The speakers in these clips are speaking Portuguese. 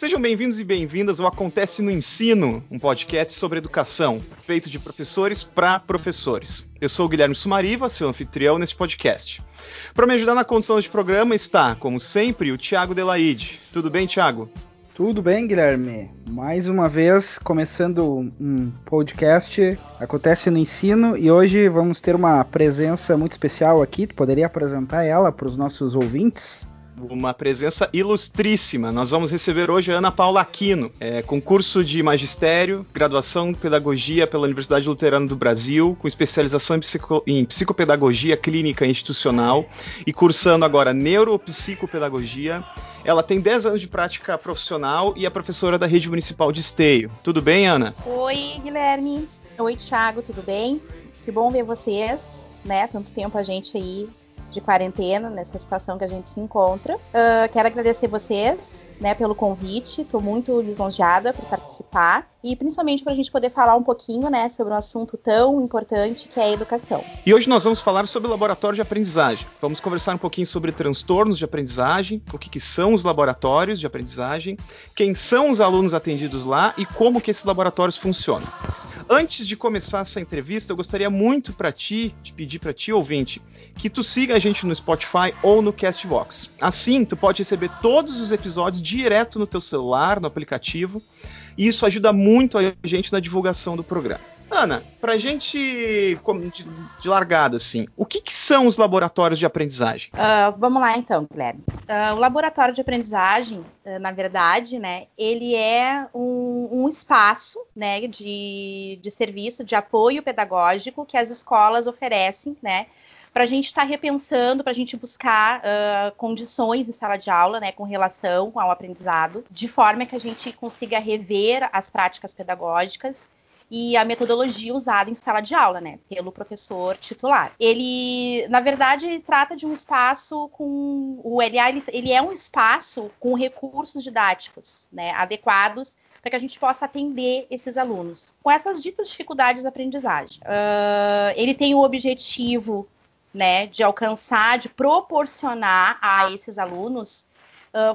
Sejam bem-vindos e bem-vindas ao Acontece no Ensino, um podcast sobre educação, feito de professores para professores. Eu sou o Guilherme Sumariva, seu anfitrião neste podcast. Para me ajudar na condução de programa está, como sempre, o Tiago Delaide. Tudo bem, Tiago? Tudo bem, Guilherme? Mais uma vez, começando um podcast, acontece no ensino e hoje vamos ter uma presença muito especial aqui. Tu poderia apresentar ela para os nossos ouvintes? Uma presença ilustríssima. Nós vamos receber hoje a Ana Paula Aquino, é, concurso de magistério, graduação em pedagogia pela Universidade Luterana do Brasil, com especialização em, psico, em psicopedagogia clínica institucional e cursando agora neuropsicopedagogia. Ela tem 10 anos de prática profissional e é professora da Rede Municipal de Esteio. Tudo bem, Ana? Oi, Guilherme. Oi, Thiago, tudo bem? Que bom ver vocês, né? Tanto tempo a gente aí de quarentena, nessa situação que a gente se encontra. Uh, quero agradecer vocês, né, pelo convite. Estou muito lisonjeada por participar e principalmente para a gente poder falar um pouquinho, né, sobre um assunto tão importante que é a educação. E hoje nós vamos falar sobre laboratório de aprendizagem. Vamos conversar um pouquinho sobre transtornos de aprendizagem, o que, que são os laboratórios de aprendizagem, quem são os alunos atendidos lá e como que esses laboratórios funcionam. Antes de começar essa entrevista, eu gostaria muito para ti, de pedir para ti, ouvinte, que tu siga a gente no Spotify ou no Castbox. Assim, tu pode receber todos os episódios direto no teu celular, no aplicativo, e isso ajuda muito a gente na divulgação do programa. Ana, para gente de, de, largada assim, o que, que, são os laboratórios de aprendizagem? Uh, vamos lá então, Guilherme. Uh, o laboratório de aprendizagem, uh, na verdade, né, ele é um, um espaço, né, de, de serviço, de apoio pedagógico que as escolas oferecem, né, para a gente estar tá repensando, para a gente buscar uh, condições em sala de aula, né, com relação ao aprendizado, de forma que a gente consiga rever as práticas pedagógicas e a metodologia usada em sala de aula, né, pelo professor titular. Ele, na verdade, trata de um espaço com o LA, ele, ele é um espaço com recursos didáticos, né, adequados para que a gente possa atender esses alunos com essas ditas dificuldades de aprendizagem. Uh, ele tem o objetivo né, de alcançar, de proporcionar a esses alunos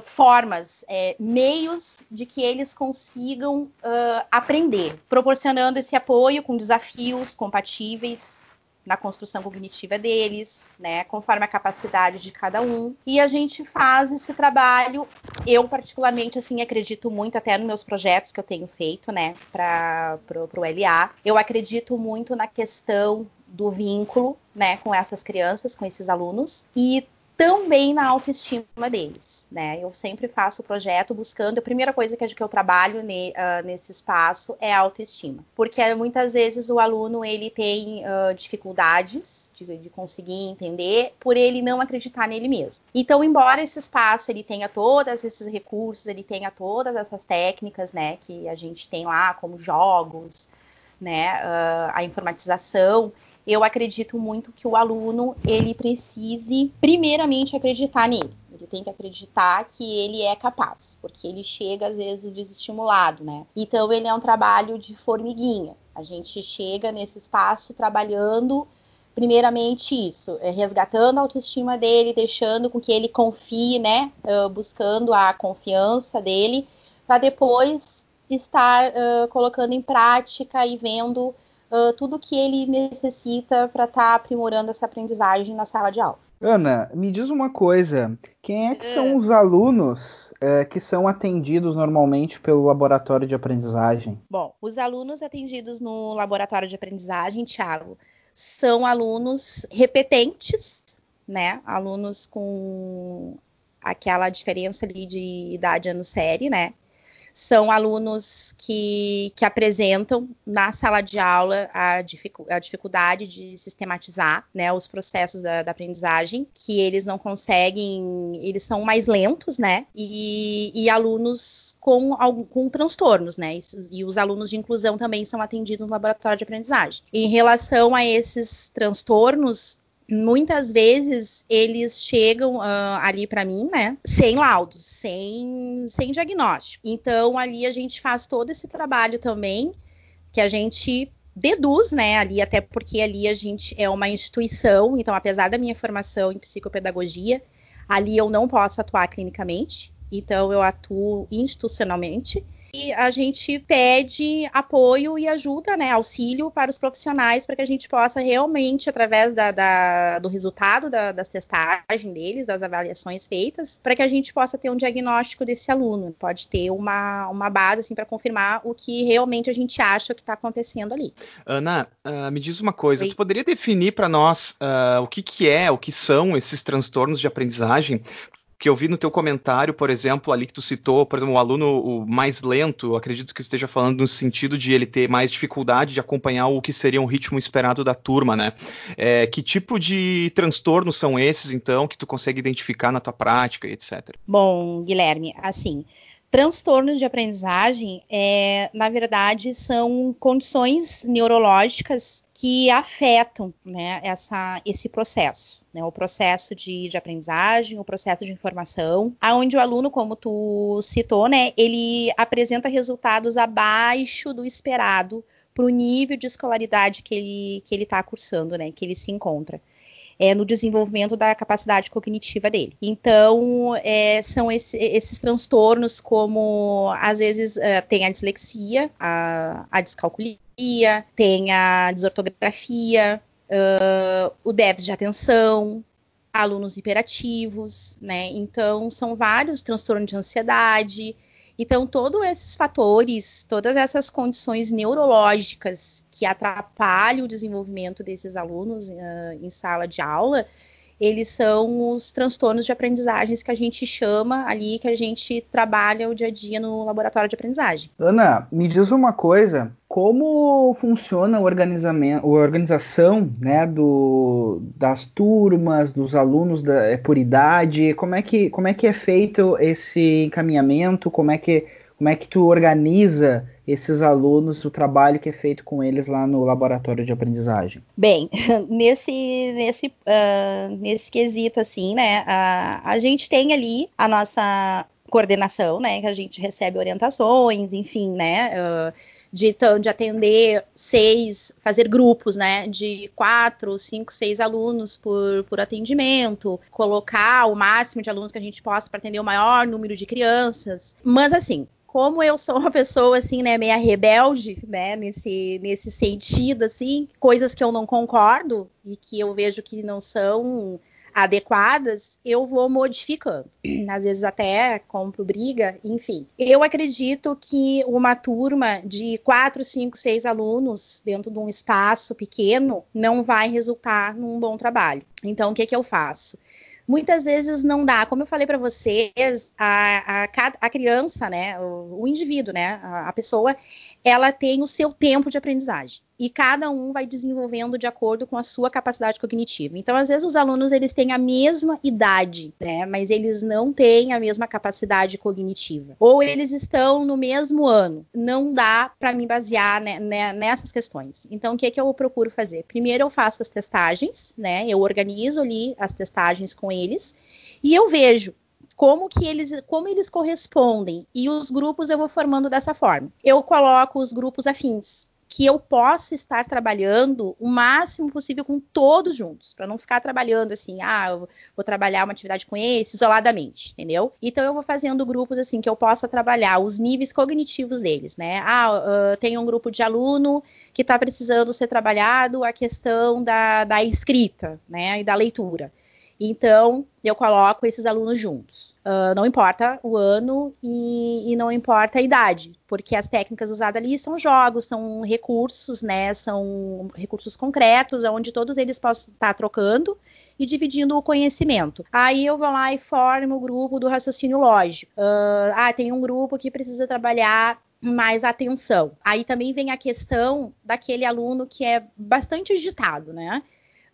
formas, é, meios de que eles consigam uh, aprender, proporcionando esse apoio com desafios compatíveis na construção cognitiva deles, né, conforme a capacidade de cada um. E a gente faz esse trabalho. Eu particularmente assim acredito muito até nos meus projetos que eu tenho feito, né, para o LA. Eu acredito muito na questão do vínculo, né, com essas crianças, com esses alunos e também na autoestima deles, né? Eu sempre faço o projeto buscando, a primeira coisa que eu trabalho ne, uh, nesse espaço é a autoestima, porque muitas vezes o aluno ele tem uh, dificuldades de, de, conseguir entender por ele não acreditar nele mesmo. Então, embora esse espaço ele tenha todos esses recursos, ele tenha todas essas técnicas, né, que a gente tem lá, como jogos, né, uh, a informatização, eu acredito muito que o aluno ele precise primeiramente acreditar nele. Ele tem que acreditar que ele é capaz, porque ele chega às vezes desestimulado, né? Então ele é um trabalho de formiguinha. A gente chega nesse espaço trabalhando primeiramente isso, é resgatando a autoestima dele, deixando com que ele confie, né? Uh, buscando a confiança dele, para depois estar uh, colocando em prática e vendo uh, tudo que ele necessita para estar tá aprimorando essa aprendizagem na sala de aula. Ana, me diz uma coisa: quem é que são é. os alunos é, que são atendidos normalmente pelo laboratório de aprendizagem? Bom, os alunos atendidos no laboratório de aprendizagem, Thiago, são alunos repetentes, né? Alunos com aquela diferença ali de idade ano série, né? São alunos que, que apresentam na sala de aula a, dificu a dificuldade de sistematizar né, os processos da, da, aprendizagem, que eles não conseguem, eles são mais lentos, né? E, e alunos com, com transtornos, né? E, e os alunos de inclusão também são atendidos no laboratório de aprendizagem. Em relação a esses transtornos, muitas vezes eles chegam uh, ali para mim, né, sem laudos, sem, sem diagnóstico. Então ali a gente faz todo esse trabalho também que a gente deduz, né, ali até porque ali a gente é uma instituição, então apesar da minha formação em psicopedagogia, ali eu não posso atuar clinicamente, Então, eu atuo institucionalmente a gente pede apoio e ajuda, né, auxílio para os profissionais para que a gente possa realmente, através da, da, do resultado da, das testagens deles, das avaliações feitas, para que a gente possa ter um diagnóstico desse aluno. Pode ter uma, uma base assim, para confirmar o que realmente a gente acha que está acontecendo ali. Ana, uh, me diz uma coisa, Oi. tu poderia definir para nós uh, o que, que é, o que são esses transtornos de aprendizagem? Que eu vi no teu comentário, por exemplo, ali que tu citou, por exemplo, o aluno o mais lento, acredito que esteja falando no sentido de ele ter mais dificuldade de acompanhar o que seria um ritmo esperado da turma, né? É, que tipo de transtornos são esses, então, que tu consegue identificar na tua prática etc? Bom, Guilherme, assim, Transtornos de aprendizagem, é, na verdade, são condições neurológicas que afetam né, essa, esse processo, né, o processo de, de, aprendizagem, o processo de informação, aonde o aluno, como tu citou, né, ele apresenta resultados abaixo do esperado para o nível de escolaridade que ele está cursando, né, que ele se encontra é, no desenvolvimento da capacidade cognitiva dele. Então, é, são esse, esses transtornos, como às vezes é, tem a dislexia, a, a descalculia, tem a desortografia, uh, o déficit de atenção, alunos hiperativos, né? Então, são vários transtornos de ansiedade, então, todos esses fatores, todas essas condições neurológicas que atrapalham o desenvolvimento desses alunos uh, em sala de aula, eles são os transtornos de aprendizagens que a gente chama ali, que a gente trabalha o dia a dia no laboratório de aprendizagem. Ana, me diz uma coisa, como funciona organizamento, a organização né, do, das turmas, dos alunos da, é por idade, como é, que, como é que é feito esse encaminhamento, como é que, como é que tu organiza esses alunos, o trabalho que é feito com eles lá no laboratório de aprendizagem? Bem, nesse, nesse, uh, nesse quesito, assim, né, a, a gente tem ali a nossa coordenação, né, que a gente recebe orientações, enfim, né, uh, de, de atender seis, fazer grupos, né, de quatro, cinco, seis alunos por, por atendimento, colocar o máximo de alunos que a gente possa para atender o maior número de crianças. Mas assim, como eu sou uma pessoa assim, né, meia rebelde, né, nesse, nesse sentido, assim, coisas que eu não concordo e que eu vejo que não são adequadas, eu vou modificando. Às vezes até compro briga, enfim. Eu acredito que uma turma de quatro, cinco, seis alunos dentro de um espaço pequeno não vai resultar num bom trabalho. Então, o que, que eu faço? Muitas vezes não dá. Como eu falei para vocês, a, a, a, criança, né, o, o indivíduo, né, a, a, pessoa, ela tem o seu tempo de aprendizagem e cada um vai desenvolvendo de acordo com a sua capacidade cognitiva. Então, às vezes os alunos eles têm a mesma idade, né, mas eles não têm a mesma capacidade cognitiva. Ou eles estão no mesmo ano. Não dá para me basear né, né, nessas questões. Então, o que é que eu procuro fazer? Primeiro eu faço as testagens, né? Eu organizo ali as testagens com eles e eu vejo como que eles, como eles correspondem e os grupos eu vou formando dessa forma. Eu coloco os grupos afins, que eu possa estar trabalhando o máximo possível com todos juntos, para não ficar trabalhando assim, ah, eu vou trabalhar uma atividade com esse isoladamente, entendeu? Então eu vou fazendo grupos assim que eu possa trabalhar os níveis cognitivos deles, né? Ah, uh, tem um grupo de aluno que está precisando ser trabalhado a questão da, da escrita, né, e da leitura. Então, eu coloco esses alunos juntos. Uh, não importa o ano e, e, não importa a idade, porque as técnicas usadas ali são jogos, são recursos, né? São recursos concretos, onde todos eles possam estar trocando e dividindo o conhecimento. Aí eu vou lá e formo o grupo do raciocínio lógico. Uh, ah, tem um grupo que precisa trabalhar mais atenção. Aí também vem a questão daquele aluno que é bastante agitado, né?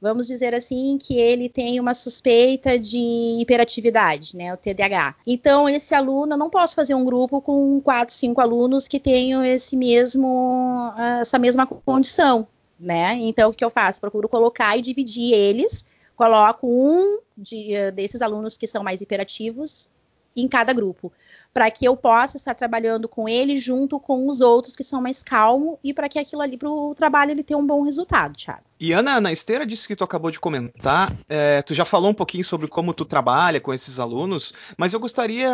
Vamos dizer assim, que ele tem uma suspeita de hiperatividade, né, o TDAH. Então, esse aluno, eu não posso fazer um grupo com quatro, cinco alunos que tenham esse mesmo, essa mesma condição, né? Então, o que eu faço? Procuro colocar e dividir eles, coloco um de, desses alunos que são mais hiperativos em cada grupo para que eu possa estar trabalhando com ele junto com os outros que são mais calmos e para que aquilo ali para o trabalho ele tenha um bom resultado, Thiago. E Ana, na esteira disso que tu acabou de comentar, é, tu já falou um pouquinho sobre como tu trabalha com esses alunos, mas eu gostaria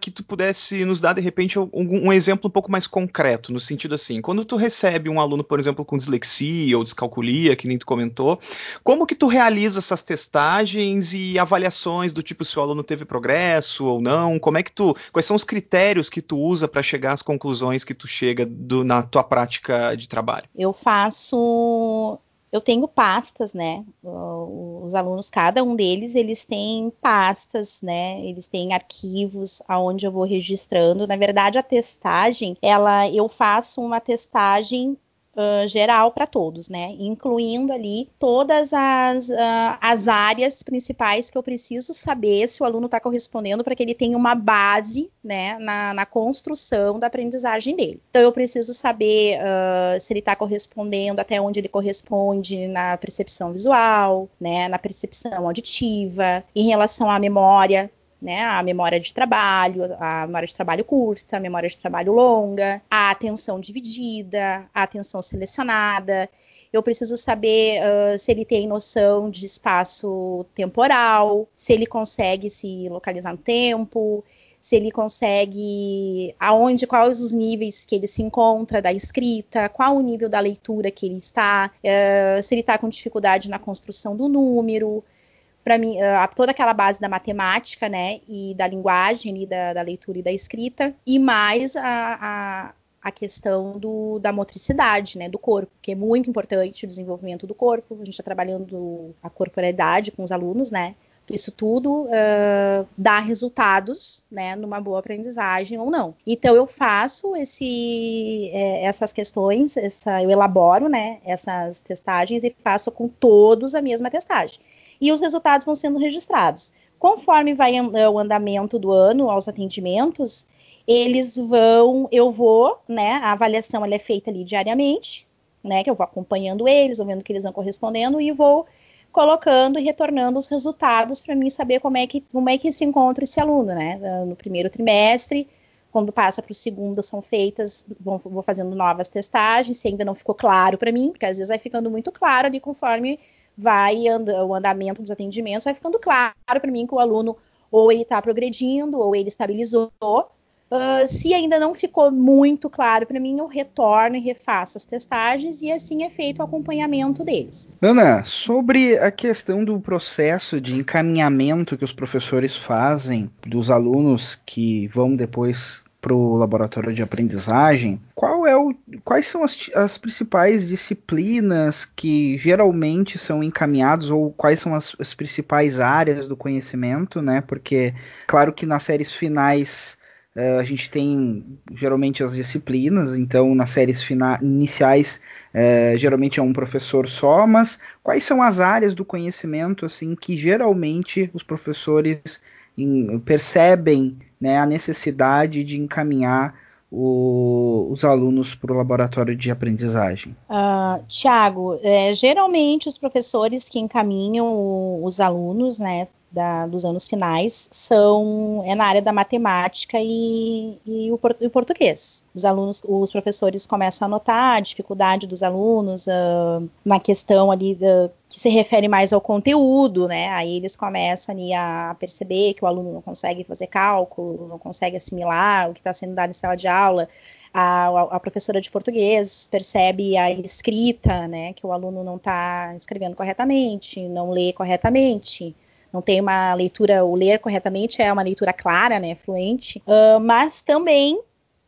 que tu pudesse nos dar de repente um, um exemplo um pouco mais concreto, no sentido assim, quando tu recebe um aluno, por exemplo, com dislexia ou descalculia, que nem tu comentou, como que tu realiza essas testagens e avaliações do tipo se o aluno teve progresso ou não? Como é que tu, quais são os critérios que tu usa para chegar às conclusões que tu chega do, na tua prática de trabalho? Eu faço eu tenho pastas, né? Os alunos, cada um deles, eles têm pastas, né? Eles têm arquivos aonde eu vou registrando. Na verdade, a testagem, ela, eu faço uma testagem uh, geral para todos, né? Incluindo ali todas as, uh, as áreas principais que eu preciso saber se o aluno está correspondendo para que ele tenha uma base, né, na, na, construção da aprendizagem dele. Então eu preciso saber uh, se ele está correspondendo, até onde ele corresponde na percepção visual, né, na percepção auditiva, em relação à memória, né? A memória de trabalho, a memória de trabalho curta, a memória de trabalho longa, a atenção dividida, a atenção selecionada. Eu preciso saber uh, se ele tem noção de espaço temporal, se ele consegue se localizar no tempo, se ele consegue aonde, quais os níveis que ele se encontra da escrita, qual o nível da leitura que ele está, uh, se ele está com dificuldade na construção do número, para mim, uh, toda aquela base da matemática, né, e da linguagem, e da, da leitura e da escrita, e mais a, a, a questão do, da motricidade, né, do corpo, que é muito importante o desenvolvimento do corpo. A gente está trabalhando a corporalidade com os alunos, né, isso tudo uh, dá resultados, né, numa boa aprendizagem ou não. Então eu faço esse, é, essas questões, essa, eu elaboro, né, essas testagens e faço com todos a mesma testagem e os resultados vão sendo registrados. Conforme vai o andamento do ano aos atendimentos, eles vão, eu vou, né, a avaliação ela é feita ali diariamente, né, que eu vou acompanhando eles, vou vendo que eles vão correspondendo e vou colocando e retornando os resultados para mim saber como é que como é que se encontra esse aluno, né, no primeiro trimestre, quando passa para o segundo são feitas, vou fazendo novas testagens, se ainda não ficou claro para mim, porque às vezes vai ficando muito claro ali conforme vai anda, o andamento dos atendimentos, vai ficando claro para mim que o aluno ou ele está progredindo ou ele estabilizou. Uh, se ainda não ficou muito claro para mim, eu retorno e refaço as testagens e assim é feito o acompanhamento deles. Ana, sobre a questão do processo de encaminhamento que os professores fazem dos alunos que vão depois para o laboratório de aprendizagem, qual é o, quais são as, as, principais disciplinas que geralmente são encaminhados ou quais são as, as, principais áreas do conhecimento, né? Porque, claro que nas séries finais uh, a gente tem geralmente as disciplinas, então nas séries iniciais uh, geralmente é um professor só, mas quais são as áreas do conhecimento assim que geralmente os professores em, percebem né, a necessidade de encaminhar o, os alunos para o laboratório de aprendizagem? Uh, Tiago, é, geralmente os professores que encaminham os alunos, né, da, dos anos finais são é na área da matemática e, e, o, o, português. Os alunos, os professores começam a notar a dificuldade dos alunos uh, na questão ali que se refere mais ao conteúdo, né? Aí eles começam ali a perceber que o aluno não consegue fazer cálculo, não consegue assimilar o que está sendo dado em sala de aula. A, a, professora de português percebe a escrita, né, que o aluno não está escrevendo corretamente, não lê corretamente, não tem uma leitura, o ler corretamente é uma leitura clara, né, fluente, uh, mas também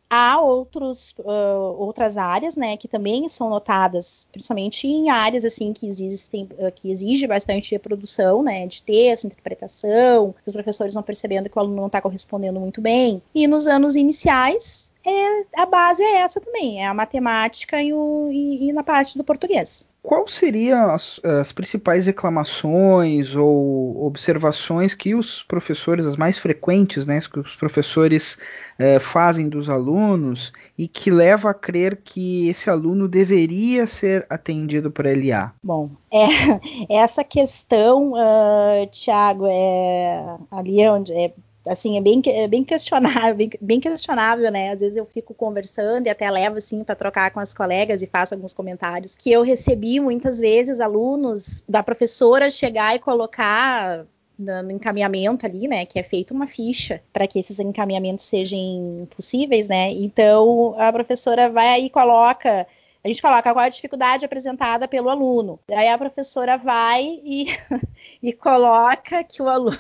há outros, uh, outras áreas, né, que também são notadas, principalmente em áreas assim que existem, uh, que exige bastante reprodução, né, de texto, interpretação, os professores vão percebendo que o aluno não está correspondendo muito bem. E nos anos iniciais, é, a base é essa também, é a matemática e, o, e, e na parte do português. Qual seriam as, as, principais reclamações ou observações que os professores, as mais frequentes, né, que os professores eh, fazem dos alunos e que leva a crer que esse aluno deveria ser atendido por LA? Bom, é, essa questão, uh, Tiago, é ali onde é assim, é bem, é bem questionável, bem, questionável, né? Às vezes eu fico conversando e até levo assim para trocar com as colegas e faço alguns comentários que eu recebi muitas vezes alunos da professora chegar e colocar no encaminhamento ali, né, que é feita uma ficha para que esses encaminhamentos sejam possíveis, né? Então a professora vai e coloca a gente coloca qual é a dificuldade apresentada pelo aluno. Aí a professora vai e, e coloca que o aluno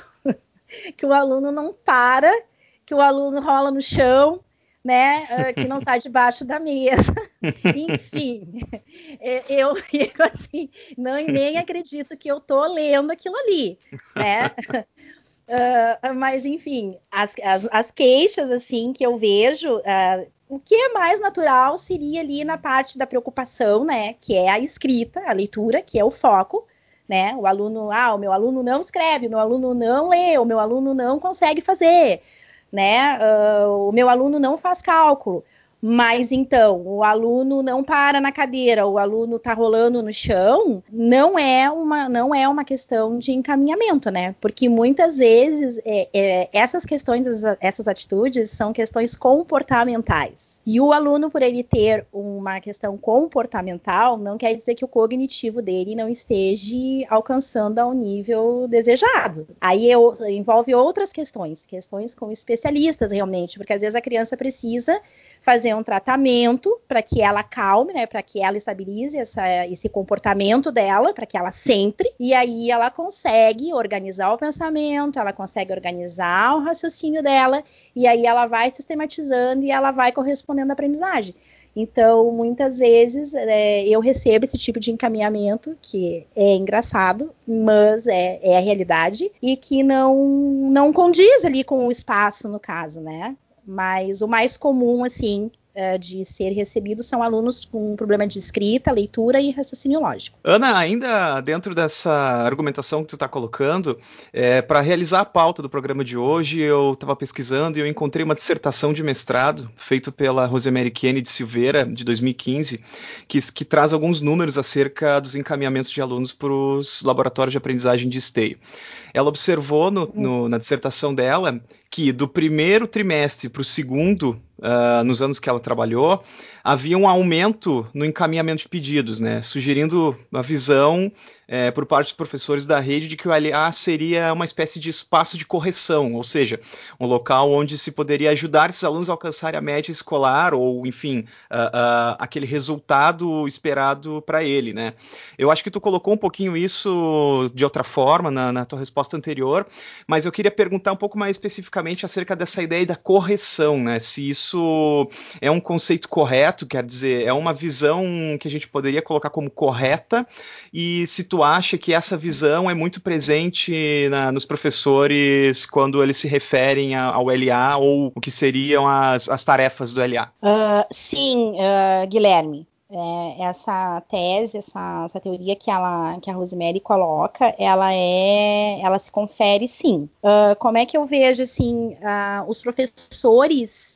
que o aluno não para, que o aluno rola no chão, né? Ah, que não sai debaixo da mesa. Enfim, eu, eu assim, não nem acredito que eu tô lendo aquilo ali, né? Uh, mas enfim, as, as, as, queixas assim que eu vejo, uh, o que é mais natural seria ali na parte da preocupação, né? Que é a escrita, a leitura, que é o foco né? O aluno, ah, o meu aluno não escreve, o meu aluno não lê, o meu aluno não consegue fazer, né? Uh, o meu aluno não faz cálculo. Mas então, o aluno não para na cadeira, o aluno está rolando no chão, não é uma não é uma questão de encaminhamento, né? Porque muitas vezes é, é, essas questões, essas atitudes são questões comportamentais. E o aluno, por ele ter uma questão comportamental, não quer dizer que o cognitivo dele não esteja alcançando ao nível desejado. Aí eu, envolve outras questões, questões com especialistas realmente, porque às vezes a criança precisa fazer um tratamento para que ela calme, né, para que ela estabilize essa, esse comportamento dela, para que ela centre, e aí ela consegue organizar o pensamento, ela consegue organizar o raciocínio dela, e aí ela vai sistematizando e ela vai correspondendo à aprendizagem. Então, muitas vezes é, eu recebo esse tipo de encaminhamento que é engraçado, mas é, é, a realidade e que não, não condiz ali com o espaço, no caso, né? Mas o mais comum, assim, é, de ser recebido são alunos com problema de escrita, leitura e raciocínio lógico. Ana, ainda dentro dessa argumentação que tu está colocando, é, para realizar a pauta do programa de hoje, eu estava pesquisando e eu encontrei uma dissertação de mestrado feito pela Rosemary Kennedy Silveira, de 2015, que, que traz alguns números acerca dos encaminhamentos de alunos para os laboratórios de aprendizagem de esteio. Ela observou no, no, na dissertação dela que do primeiro trimestre para o segundo, uh, nos anos que ela trabalhou, havia um aumento no encaminhamento de pedidos, né, sugerindo uma visão é, por parte dos professores da rede de que o LA seria uma espécie de espaço de correção, ou seja, um local onde se poderia ajudar esses alunos a alcançarem a média escolar ou, enfim, uh, uh, aquele resultado esperado para ele, né. Eu acho que tu colocou um pouquinho isso de outra forma na, na tua resposta anterior, mas eu queria perguntar um pouco mais especificamente acerca dessa ideia da correção, né, se isso é um conceito correto, quer dizer, é uma visão que a gente poderia colocar como correta e se tu acha que essa visão é muito presente na, nos professores quando eles se referem a, ao LA ou o que seriam as, as tarefas do LA? Uh, sim, uh, Guilherme. É, essa tese, essa, essa, teoria que, ela, que a Rosemary coloca, ela é, ela se confere sim. Uh, como é que eu vejo assim, os professores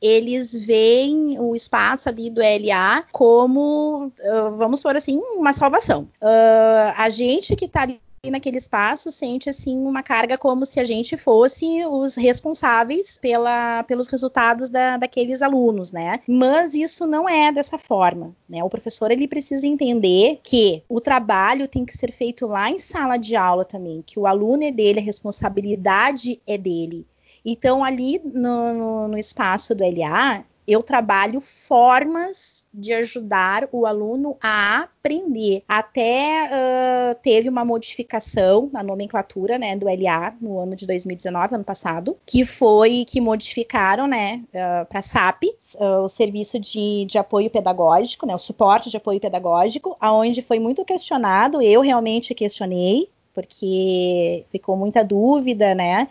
eles veem o espaço ali do LA como, uh, vamos por assim, uma salvação. Uh, a gente que está ali naquele espaço sente assim uma carga como se a gente fosse os responsáveis pela, pelos resultados da, daqueles alunos, né? Mas isso não é dessa forma, né? O professor ele precisa entender que o trabalho tem que ser feito lá em sala de aula também, que o aluno é dele, a responsabilidade é dele. Então, ali no, no, no espaço do LA, eu trabalho formas de ajudar o aluno a aprender. Até uh, teve uma modificação na nomenclatura né, do LA no ano de 2019, ano passado, que foi que modificaram né, uh, para SAP, uh, o serviço de, de apoio pedagógico, né, o suporte de apoio pedagógico, aonde foi muito questionado, eu realmente questionei, porque ficou muita dúvida, né?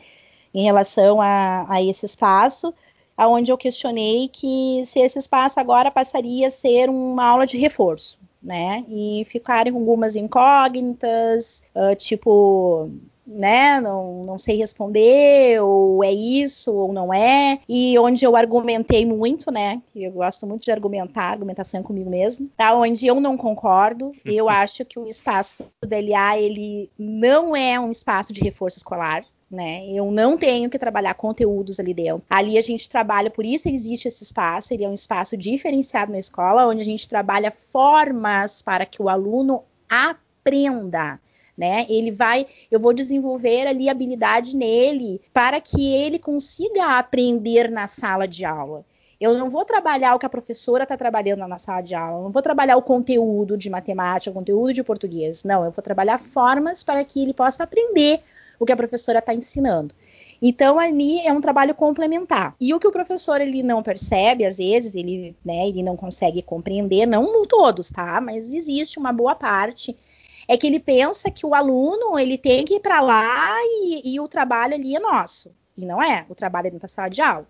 Em relação a, a esse espaço, aonde eu questionei que se esse espaço agora passaria a ser uma aula de reforço, né? E ficaram algumas incógnitas, uh, tipo, né, não, não sei responder, ou é isso, ou não é, e onde eu argumentei muito, né, que eu gosto muito de argumentar, argumentação comigo mesmo, tá, onde eu não concordo, eu acho que o espaço do LA, ele não é um espaço de reforço escolar, né? Eu não tenho que trabalhar conteúdos ali dentro. Ali a gente trabalha, por isso existe esse espaço, ele é um espaço diferenciado na escola, onde a gente trabalha formas para que o aluno aprenda. Né? Ele vai, eu vou desenvolver ali habilidade nele para que ele consiga aprender na sala de aula. Eu não vou trabalhar o que a professora está trabalhando na sala de aula, eu não vou trabalhar o conteúdo de matemática, o conteúdo de português. Não, eu vou trabalhar formas para que ele possa aprender o que a professora está ensinando. Então ali é um trabalho complementar. E o que o professor ele não percebe, às vezes, ele, né, ele não consegue compreender, não todos, tá? Mas existe uma boa parte é que ele pensa que o aluno ele tem que ir para lá e, e, o trabalho ali é nosso. E não é, o trabalho é dentro da sala de aula.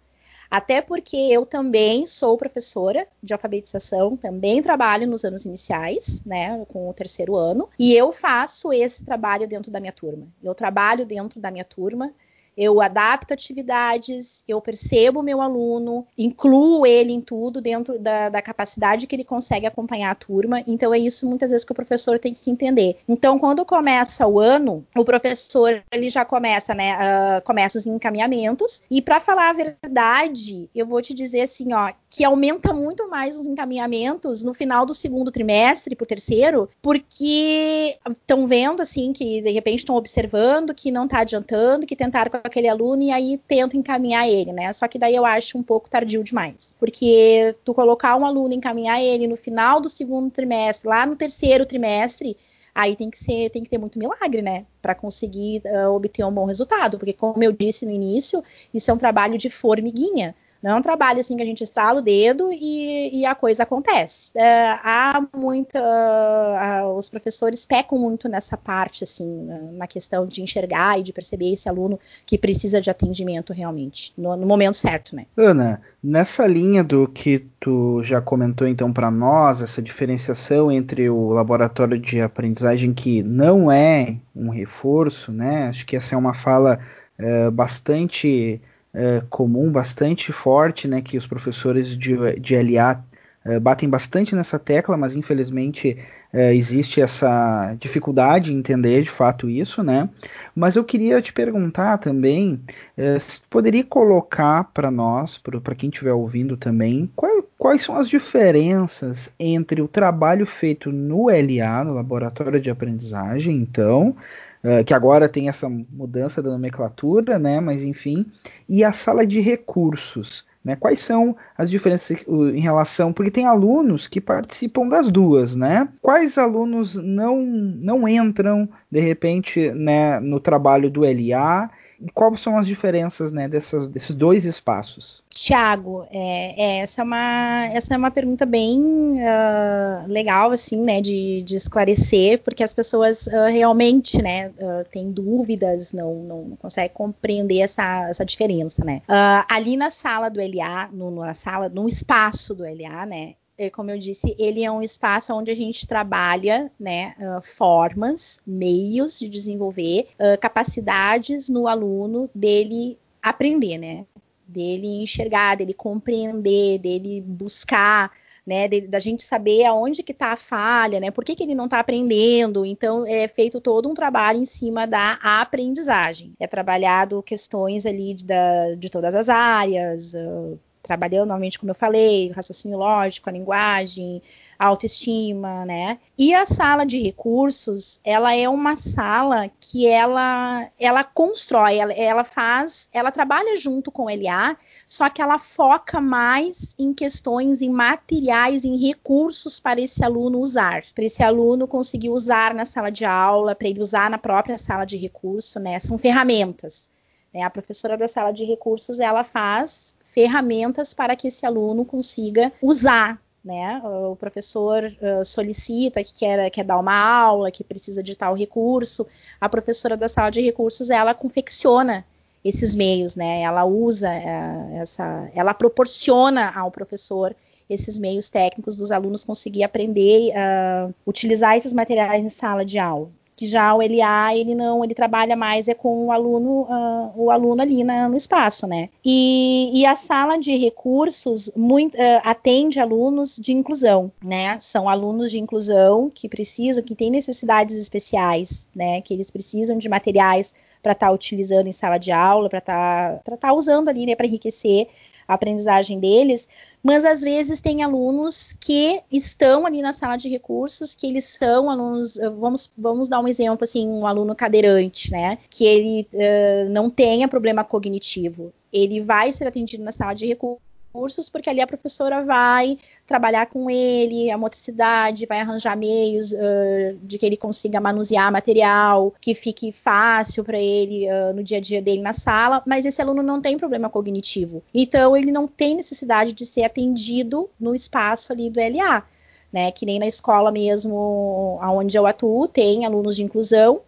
Até porque eu também sou professora de alfabetização, também trabalho nos anos iniciais, né, com o terceiro ano, e eu faço esse trabalho dentro da minha turma. Eu trabalho dentro da minha turma eu adapto atividades, eu percebo o meu aluno, incluo ele em tudo dentro da, da, capacidade que ele consegue acompanhar a turma. Então é isso muitas vezes que o professor tem que entender. Então quando começa o ano, o professor ele já começa, né, uh, começa os encaminhamentos e para falar a verdade, eu vou te dizer assim, ó, que aumenta muito mais os encaminhamentos no final do segundo trimestre para o terceiro, porque estão vendo assim que de repente estão observando que não está adiantando, que tentaram com aquele aluno e aí tentam encaminhar ele, né? Só que daí eu acho um pouco tardio demais, porque tu colocar um aluno encaminhar ele no final do segundo trimestre, lá no terceiro trimestre, aí tem que ser, tem que ter muito milagre, né, para conseguir uh, obter um bom resultado, porque como eu disse no início, isso é um trabalho de formiguinha. Não é um trabalho assim que a gente estrala o dedo e, e a coisa acontece. É, há muita. Uh, os professores pecam muito nessa parte, assim, na questão de enxergar e de perceber esse aluno que precisa de atendimento realmente, no, no momento certo, né? Ana, nessa linha do que tu já comentou então para nós, essa diferenciação entre o laboratório de aprendizagem que não é um reforço, né? Acho que essa é uma fala é, bastante é, comum, bastante forte, né, que os professores de, de LA é, batem bastante nessa tecla, mas infelizmente é, existe essa dificuldade em entender de fato isso, né? Mas eu queria te perguntar também, é, poderia colocar para nós, para quem estiver ouvindo também, qual, quais são as diferenças entre o trabalho feito no LA, no Laboratório de Aprendizagem, então, eh, que agora tem essa mudança da nomenclatura, né? Mas enfim, e a sala de recursos. Né? Quais são as diferenças em relação. Porque tem alunos que participam das duas, né? Quais alunos não, não entram, de repente, né, no trabalho do LA? E quais são as diferenças né, dessas, desses dois espaços? Tiago, é, é, essa, é uma, essa é uma pergunta bem uh, legal, assim, né, de, de, esclarecer, porque as pessoas uh, realmente, né, uh, têm dúvidas, não, não conseguem compreender essa, essa diferença, né. ali na sala do LA, no, na sala, no espaço do LA, né, é, como eu disse, ele é um espaço onde a gente trabalha, né, formas, meios de desenvolver capacidades no aluno dele aprender, né? Dele enxergar, dele compreender, dele buscar, né, da gente saber aonde que está a falha, né, por que, que ele não está aprendendo. Então, é feito todo um trabalho em cima da aprendizagem. É trabalhado questões ali de, da, de todas as áreas, uh, trabalhando, normalmente, como eu falei, raciocínio lógico, a linguagem, a autoestima, né? E a sala de recursos, ela é uma sala que ela, ela constrói, ela, ela faz, ela trabalha junto com o LA, só que ela foca mais em questões, em materiais, em recursos para esse aluno usar, para esse aluno conseguir usar na sala de aula, para ele usar na própria sala de recurso, né? São ferramentas. Né? A professora da sala de recursos, ela faz ferramentas para que esse aluno consiga usar. Né? O professor uh, solicita que quer, quer dar uma aula, que precisa de tal recurso. A professora da sala de recursos ela confecciona esses meios, né? Ela usa uh, essa, ela proporciona ao professor esses meios técnicos dos alunos conseguir aprender, uh, utilizar esses materiais em sala de aula. Que já o LA ele não ele trabalha mais é com o aluno uh, o aluno ali na, no espaço né? E, e, a sala de recursos muito, uh, atende alunos de inclusão né? São alunos de inclusão que precisam que têm necessidades especiais né? Que eles precisam de materiais para estar tá utilizando em sala de aula para estar tá, tá usando ali né? Para enriquecer a aprendizagem deles mas às vezes tem alunos que estão ali na sala de recursos, que eles são alunos, eh, vamos, vamos dar um exemplo assim, um aluno cadeirante, né? Que ele uh, não tenha problema cognitivo. Ele vai ser atendido na sala de recursos recursos, porque ali a professora vai trabalhar com ele a motricidade, vai arranjar meios uh, de que ele consiga manusear material, que fique fácil para ele uh, no dia a dia dele na sala, mas esse aluno não tem problema cognitivo. Então ele não tem necessidade de ser atendido no espaço ali do LA. Né, que nem na escola mesmo, onde eu atuo, tem alunos de inclusão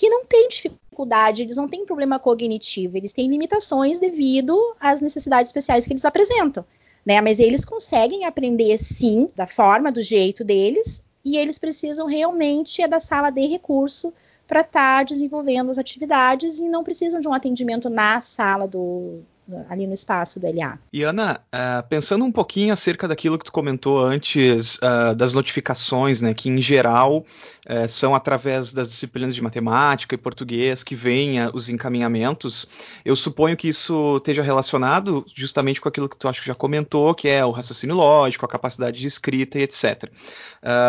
que não têm dificuldade, eles não têm problema cognitivo, eles têm limitações devido às necessidades especiais que eles apresentam. Né? Mas eles conseguem aprender sim, da forma, do jeito deles, e eles precisam realmente é da sala de recurso para estar tá desenvolvendo as atividades e não precisam de um atendimento na sala do, ali no espaço do LA. E Ana, uh, pensando um pouquinho acerca daquilo que tu comentou antes uh, das notificações, né, que em geral uh, são através das disciplinas de matemática e português que vêm os encaminhamentos, eu suponho que isso esteja relacionado justamente com aquilo que tu acho que já comentou, que é o raciocínio lógico, a capacidade de escrita e etc.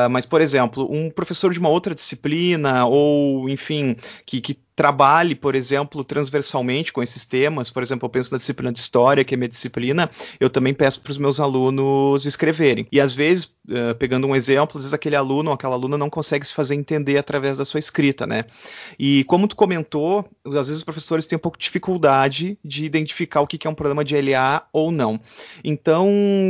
mas, por exemplo, um professor de uma outra disciplina ou, enfim, que, que trabalhe, por exemplo, transversalmente com esses temas. Por exemplo, eu penso na disciplina de história, que é minha disciplina, eu também peço para os meus alunos escreverem. E às vezes, uh, pegando um exemplo, às vezes aquele aluno ou aquela aluna não consegue se fazer entender através da sua escrita, né? E como tu comentou, às vezes os professores têm um pouco de dificuldade de identificar o que é um problema de LA ou não. Então,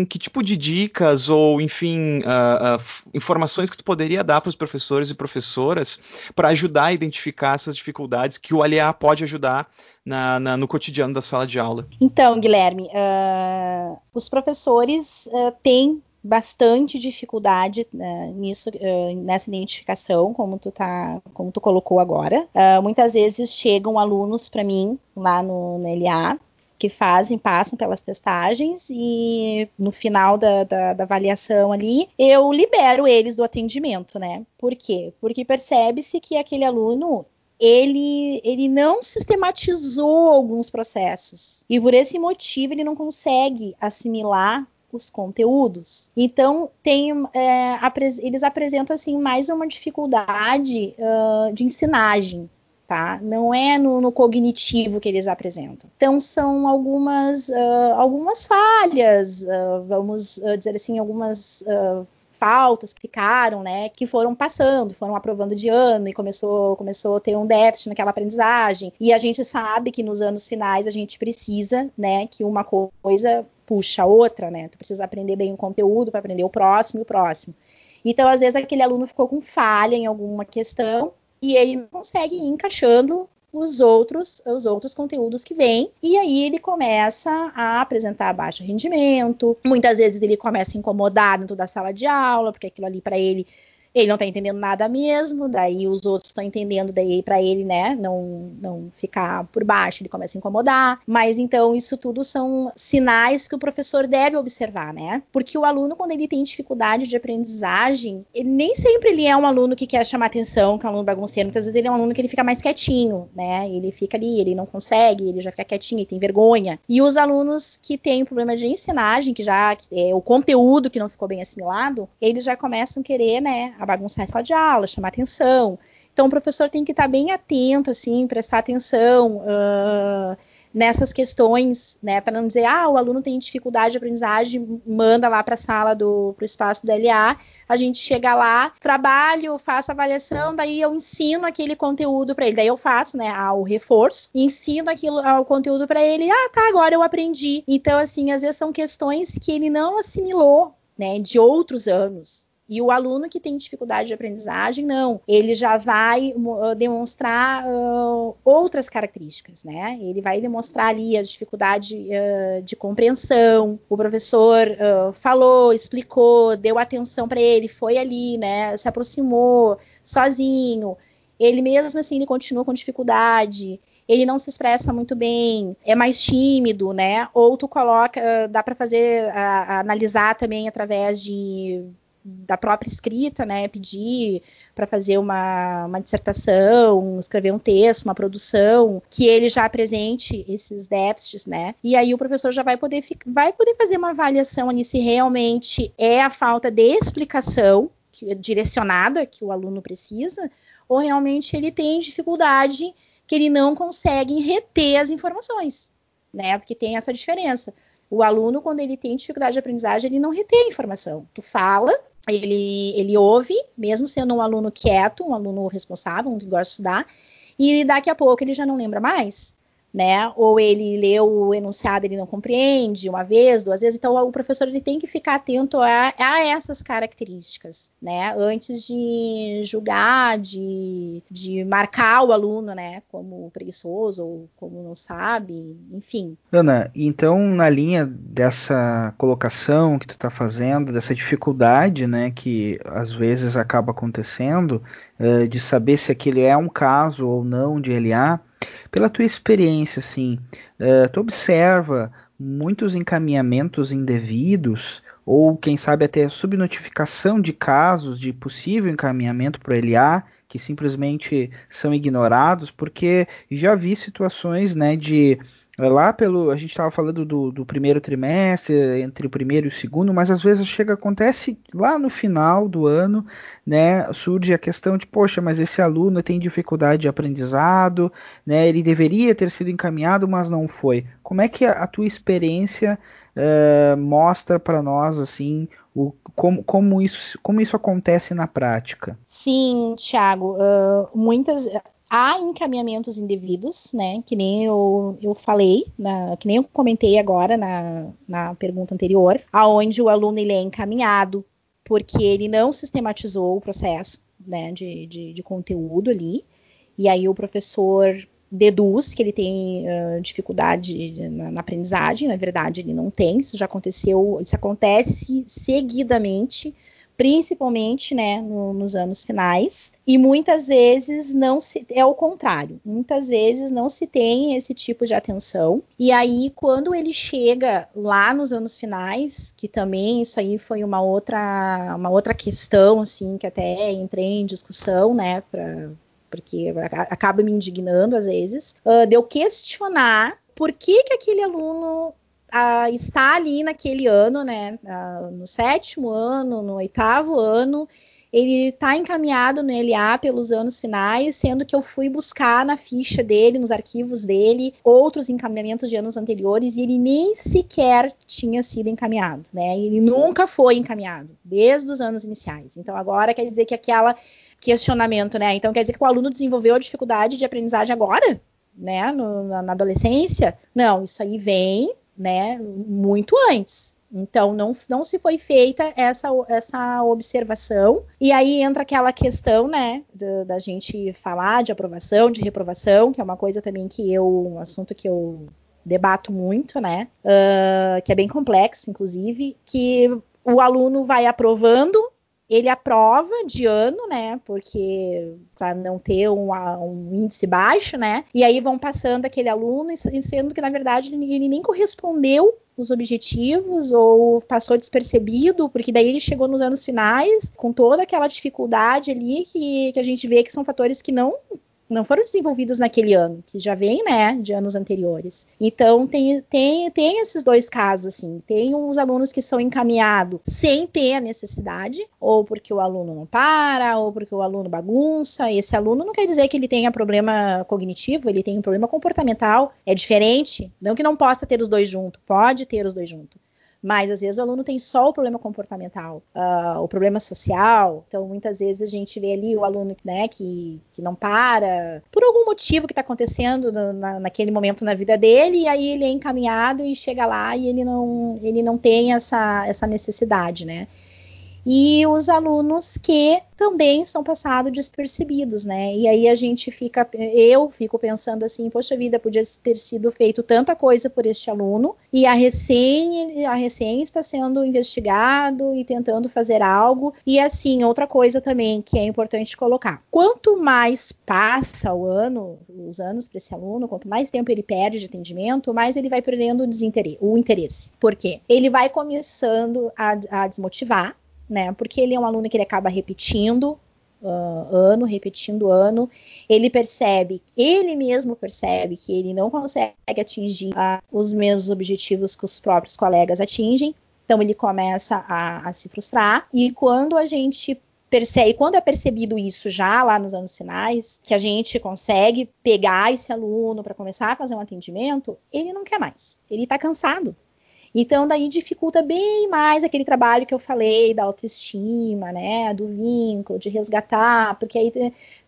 que tipo de dicas ou, enfim, uh, uh, informações que tu poderia dar para os professores e professoras para ajudar a identificar essas dificuldades que o ALEA pode ajudar na, na, no cotidiano da sala de aula. Então, Guilherme, uh, os professores uh, têm bastante dificuldade uh, nisso, nessa identificação, como tu tá, como tu colocou agora. muitas vezes chegam alunos para mim lá no, no LA que fazem, passam pelas testagens e no final da, da, da, avaliação ali, eu libero eles do atendimento, né? Por quê? Porque percebe-se que aquele aluno ele, ele não sistematizou alguns processos. E por esse motivo ele não consegue assimilar os conteúdos. Então tem, é, apres eles apresentam assim mais uma dificuldade uh, de ensinagem. Tá? Não é no, no, cognitivo que eles apresentam. Então são algumas, uh, algumas falhas, uh, vamos dizer assim, algumas faltas que ficaram, né, que foram passando, foram aprovando de ano e começou, começou a ter um déficit naquela aprendizagem. E a gente sabe que nos anos finais a gente precisa, né, que uma coisa puxa a outra, né? Tu precisa aprender bem o conteúdo para aprender o próximo e o próximo. Então, às vezes, aquele aluno ficou com falha em alguma questão e ele não consegue ir encaixando os outros, os outros conteúdos que vêm, e aí ele começa a apresentar baixo rendimento. Muitas vezes ele começa a incomodar dentro da sala de aula, porque aquilo ali para ele ele não tá entendendo nada mesmo, daí os outros estão entendendo, daí para ele, né, não, não ficar por baixo, ele começa a incomodar. Mas então isso tudo são sinais que o professor deve observar, né? Porque o aluno, quando ele tem dificuldade de aprendizagem, ele, nem sempre ele é um aluno que quer chamar atenção, que é um aluno bagunceiro, muitas vezes ele é um aluno que ele fica mais quietinho, né? Ele fica ali, ele não consegue, ele já fica quietinho, ele tem vergonha. E os alunos que têm problema de ensinagem, que já é o conteúdo que não ficou bem assimilado, eles já começam a querer, né, a bagunçar a sala de aula, chamar atenção. Então, o professor tem que estar bem atento, assim, prestar atenção uh, nessas questões, né, para não dizer, ah, o aluno tem dificuldade de aprendizagem, manda lá para a sala do pro espaço do LA, a gente chega lá, trabalho, faço avaliação, daí eu ensino aquele conteúdo para ele, daí eu faço, né, o reforço, ensino aquilo, o conteúdo para ele, ah, tá, agora eu aprendi. Então, assim, às vezes são questões que ele não assimilou, né, de outros anos. E o aluno que tem dificuldade de aprendizagem, não. Ele já vai uh, demonstrar uh, outras características, né? Ele vai demonstrar ali a dificuldade uh, de compreensão. O professor uh, falou, explicou, deu atenção para ele, foi ali, né? Se aproximou sozinho ele mesmo assim ele continua com dificuldade, ele não se expressa muito bem, é mais tímido, né? Ou tu coloca, dá para fazer, a, a analisar também através de da própria escrita, né, pedir para fazer uma, uma, dissertação, escrever um texto, uma produção, que ele já apresente esses déficits, né, e aí o professor já vai poder, vai poder fazer uma avaliação ali se realmente é a falta de explicação que, direcionada que o aluno precisa, ou realmente ele tem dificuldade que ele não consegue reter as informações, né, porque tem essa diferença. O aluno, quando ele tem dificuldade de aprendizagem, ele não retém a informação. Tu fala, ele, ele ouve, mesmo sendo um aluno quieto, um aluno responsável, um que gosta de estudar, e daqui a pouco ele já não lembra mais né? Ou ele lê o enunciado ele não compreende uma vez, duas vezes. Então o professor ele tem que ficar atento a, a essas características, né? Antes de julgar, de, de marcar o aluno, né? Como preguiçoso ou como não sabe, enfim. Ana, então na linha dessa colocação que tu está fazendo, dessa dificuldade, né? Que às vezes acaba acontecendo, uh, de saber se aquele é um caso ou não de LA pela tua experiência, assim, uh, tu observa muitos encaminhamentos indevidos ou quem sabe até subnotificação de casos de possível encaminhamento para o LA que simplesmente são ignorados, porque já vi situações, né, de lá pelo. A gente estava falando do, do, primeiro trimestre, entre o primeiro e o segundo, mas às vezes chega, acontece lá no final do ano, né? Surge a questão de, poxa, mas esse aluno tem dificuldade de aprendizado, né? Ele deveria ter sido encaminhado, mas não foi. Como é que a, a tua experiência uh, mostra para nós assim o, como, como, isso, como isso acontece na prática? Sim, Thiago. Uh, muitas há encaminhamentos indevidos, né? Que nem eu, eu falei, na, que nem eu comentei agora na, na pergunta anterior, aonde o aluno ele é encaminhado porque ele não sistematizou o processo né, de, de, de conteúdo ali, e aí o professor deduz que ele tem uh, dificuldade na, na, aprendizagem, na verdade ele não tem, isso já aconteceu, isso acontece seguidamente principalmente né, no, nos anos finais, e muitas vezes não se é o contrário, muitas vezes não se tem esse tipo de atenção. E aí, quando ele chega lá nos anos finais, que também isso aí foi uma outra, uma outra questão, assim, que até entrei em discussão, né, pra, porque acaba me indignando às vezes, uh, de eu questionar por que, que aquele aluno está ali naquele ano, né? no sétimo ano, no oitavo ano, ele está encaminhado no LA pelos anos finais, sendo que eu fui buscar na ficha dele, nos arquivos dele, outros encaminhamentos de anos anteriores e ele nem sequer tinha sido encaminhado, né? Ele nunca foi encaminhado, desde os anos iniciais. Então agora quer dizer que aquela questionamento, né? Então quer dizer que o aluno desenvolveu a dificuldade de aprendizagem agora? Né, no, na, na adolescência? Não, isso aí vem né, muito antes. Então, não, não se foi feita essa, essa observação. E aí entra aquela questão, né, da, da, gente falar de aprovação, de reprovação, que é uma coisa também que eu, um assunto que eu debato muito, né, uh, que é bem complexo, inclusive, que o aluno vai aprovando ele aprova de ano, né? Porque para não ter um, um, índice baixo, né? E aí vão passando aquele aluno, sendo que na verdade ele, nem correspondeu os objetivos ou passou despercebido, porque daí ele chegou nos anos finais com toda aquela dificuldade ali que, que a gente vê que são fatores que não não foram desenvolvidos naquele ano, que já vem, né, de anos anteriores. Então tem, tem, tem esses dois casos, assim. Tem os alunos que são encaminhados sem ter a necessidade, ou porque o aluno não para, ou porque o aluno bagunça. Esse aluno não quer dizer que ele tenha problema cognitivo, ele tem um problema comportamental. É diferente. Não que não possa ter os dois juntos, pode ter os dois juntos. Mas às vezes o aluno tem só o problema comportamental, uh, o problema social. Então, muitas vezes a gente vê ali o aluno né, que, que não para, por algum motivo que está acontecendo no, na, naquele momento na vida dele, e aí ele é encaminhado e chega lá e ele não, ele não tem essa, essa necessidade, né? E os alunos que também são passados despercebidos, né? E aí a gente fica, eu fico pensando assim, poxa vida, podia ter sido feito tanta coisa por este aluno e a recém, a recém está sendo investigado e tentando fazer algo. E assim, outra coisa também que é importante colocar: quanto mais passa o ano, os anos para esse aluno, quanto mais tempo ele perde de atendimento, mais ele vai perdendo o, o interesse. Por quê? Ele vai começando a, a desmotivar né? Porque ele é um aluno que ele acaba repetindo uh, ano, repetindo ano. Ele percebe, ele mesmo percebe que ele não consegue atingir uh, os mesmos objetivos que os próprios colegas atingem. Então ele começa a, a se frustrar. E quando a gente percebe, quando é percebido isso já lá nos anos finais, que a gente consegue pegar esse aluno para começar a fazer um atendimento, ele não quer mais. Ele está cansado. Então, daí dificulta bem mais aquele trabalho que eu falei da autoestima, né, do vínculo, de resgatar, porque aí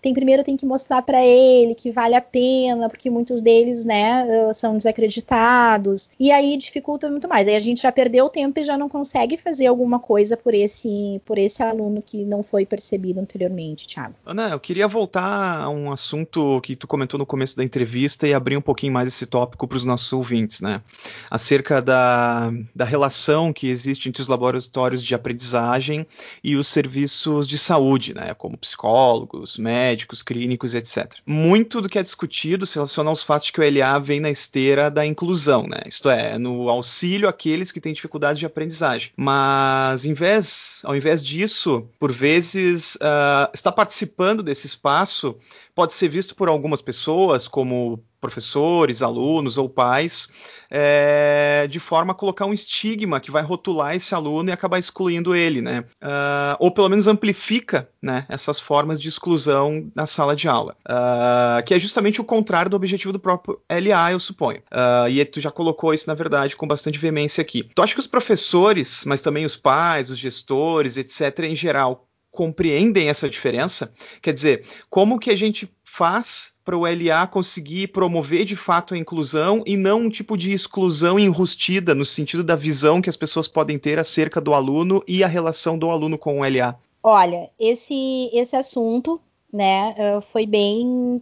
tem, primeiro tem que mostrar para ele que vale a pena, porque muitos deles, né, são desacreditados, e aí dificulta muito mais. Aí a gente já perdeu o tempo e já não consegue fazer alguma coisa por esse por esse aluno que não foi percebido anteriormente, Thiago. Ana, eu queria voltar a um assunto que tu comentou no começo da entrevista e abrir um pouquinho mais esse tópico para os nossos ouvintes, né? Acerca da da, relação que existe entre os laboratórios de aprendizagem e os serviços de saúde, né, como psicólogos, médicos, clínicos, etc. Muito do que é discutido se relaciona aos fatos de que o LA vem na esteira da inclusão, né, isto é, no auxílio àqueles que têm dificuldades de aprendizagem. Mas, em vez, ao invés disso, por vezes, uh, está participando desse espaço pode ser visto por algumas pessoas como professores, alunos ou pais, é, de forma a colocar um estigma que vai rotular esse aluno e acabar excluindo ele, né? Uh, ou pelo menos amplifica né, essas formas de exclusão na sala de aula, uh, que é justamente o contrário do objetivo do próprio LA, eu suponho. Uh, e tu já colocou isso, na verdade, com bastante veemência aqui. Tu acha que os professores, mas também os pais, os gestores, etc., em geral, compreendem essa diferença? Quer dizer, como que a gente faz para o LA conseguir promover de fato a inclusão e não um tipo de exclusão enrustida no sentido da visão que as pessoas podem ter acerca do aluno e a relação do aluno com o LA? Olha, esse esse assunto né, foi bem,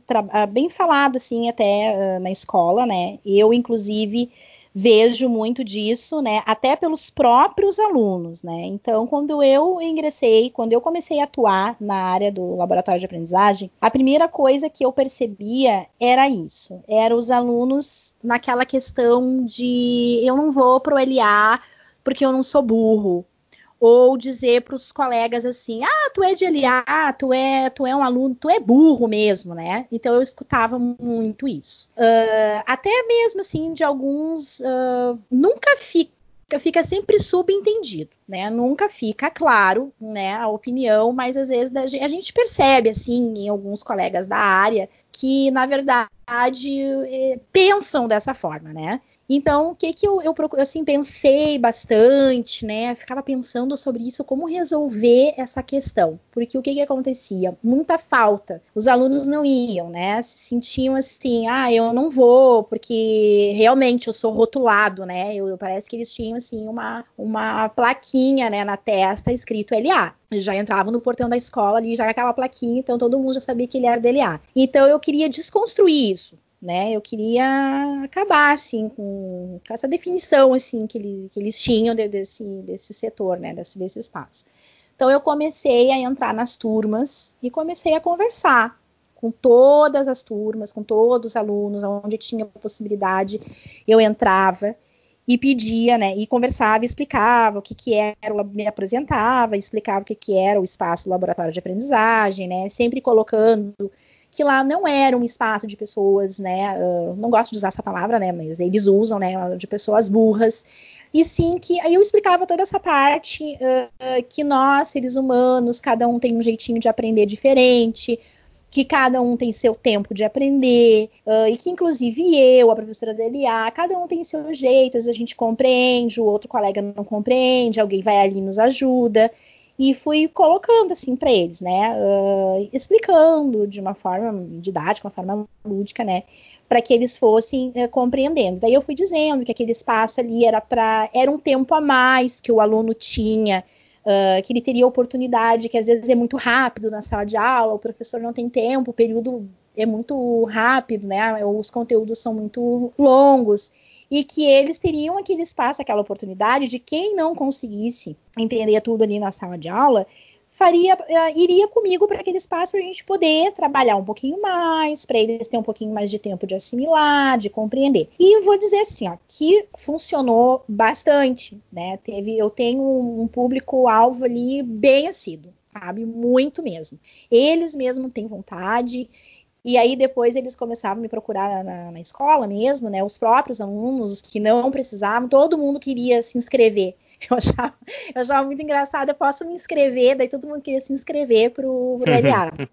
bem falado assim até na escola, né? Eu inclusive vejo muito disso, né, até pelos próprios alunos, né. Então, quando eu ingressei, quando eu comecei a atuar na área do laboratório de aprendizagem, a primeira coisa que eu percebia era isso, era os alunos naquela questão de eu não vou pro LA porque eu não sou burro, ou dizer para os colegas assim: "Ah, tu é de LA, tu é, tu é um aluno, tu é burro mesmo, né?". Então eu escutava muito isso. Uh, até mesmo assim de alguns uh, nunca fica fica sempre subentendido, né? Nunca fica claro, né, a opinião, mas às vezes a gente percebe assim em alguns colegas da área que na verdade eh, pensam dessa forma, né? Então, o que que eu, eu assim, pensei bastante, né? Ficava pensando sobre isso, como resolver essa questão. Porque o que que acontecia? Muita falta. Os alunos não iam, né? Se sentiam assim, ah, eu não vou, porque realmente eu sou rotulado, né? Eu, parece que eles tinham, assim, uma, uma plaquinha, né, na testa escrito LA. Já entravam no portão da escola ali, já aquela plaquinha, então todo mundo já sabia que ele era do LA. Então, eu queria desconstruir isso né? Eu queria acabar assim com, com essa definição assim que, ele, que eles tinham de, desse, desse setor, né? Desse, desse espaço. Então eu comecei a entrar nas turmas e comecei a conversar com todas as turmas, com todos os alunos, onde tinha possibilidade, eu entrava e pedia, né, e conversava, explicava o que que era, me apresentava, explicava o que que era o espaço laboratório de aprendizagem, né, sempre colocando que lá não era um espaço de pessoas, né? Uh, não gosto de usar essa palavra, né? Mas eles usam, né? De pessoas burras. E sim que aí eu explicava toda essa parte uh, que nós, seres humanos, cada um tem um jeitinho de aprender diferente, que cada um tem seu tempo de aprender, uh, e que inclusive eu, a professora da LA, cada um tem seu jeito, às vezes a gente compreende, o outro colega não compreende, alguém vai ali e nos ajuda e fui colocando assim para eles, né, uh, explicando de uma forma didática, uma forma lúdica, né, para que eles fossem uh, compreendendo. Daí eu fui dizendo que aquele espaço ali era para era um tempo a mais que o aluno tinha Uh, que ele teria oportunidade, que às vezes é muito rápido na sala de aula, o professor não tem tempo, o período é muito rápido, né? Os conteúdos são muito longos e que eles teriam aquele espaço, aquela oportunidade de quem não conseguisse entender tudo ali na sala de aula, faria, uh, iria comigo para aquele espaço para a gente poder trabalhar um pouquinho mais, para eles terem um pouquinho mais de tempo de assimilar, de compreender. E vou dizer assim, ó, que funcionou bastante, né? Teve, eu tenho um público alvo ali bem assíduo, sabe? Muito mesmo. Eles mesmo têm vontade. E aí depois eles começavam a me procurar na, na, escola mesmo, né? Os próprios alunos, os que não precisavam, todo mundo queria se inscrever. Eu achava, eu achava muito engraçado, eu posso me inscrever, daí todo mundo queria se inscrever pro, pro LA.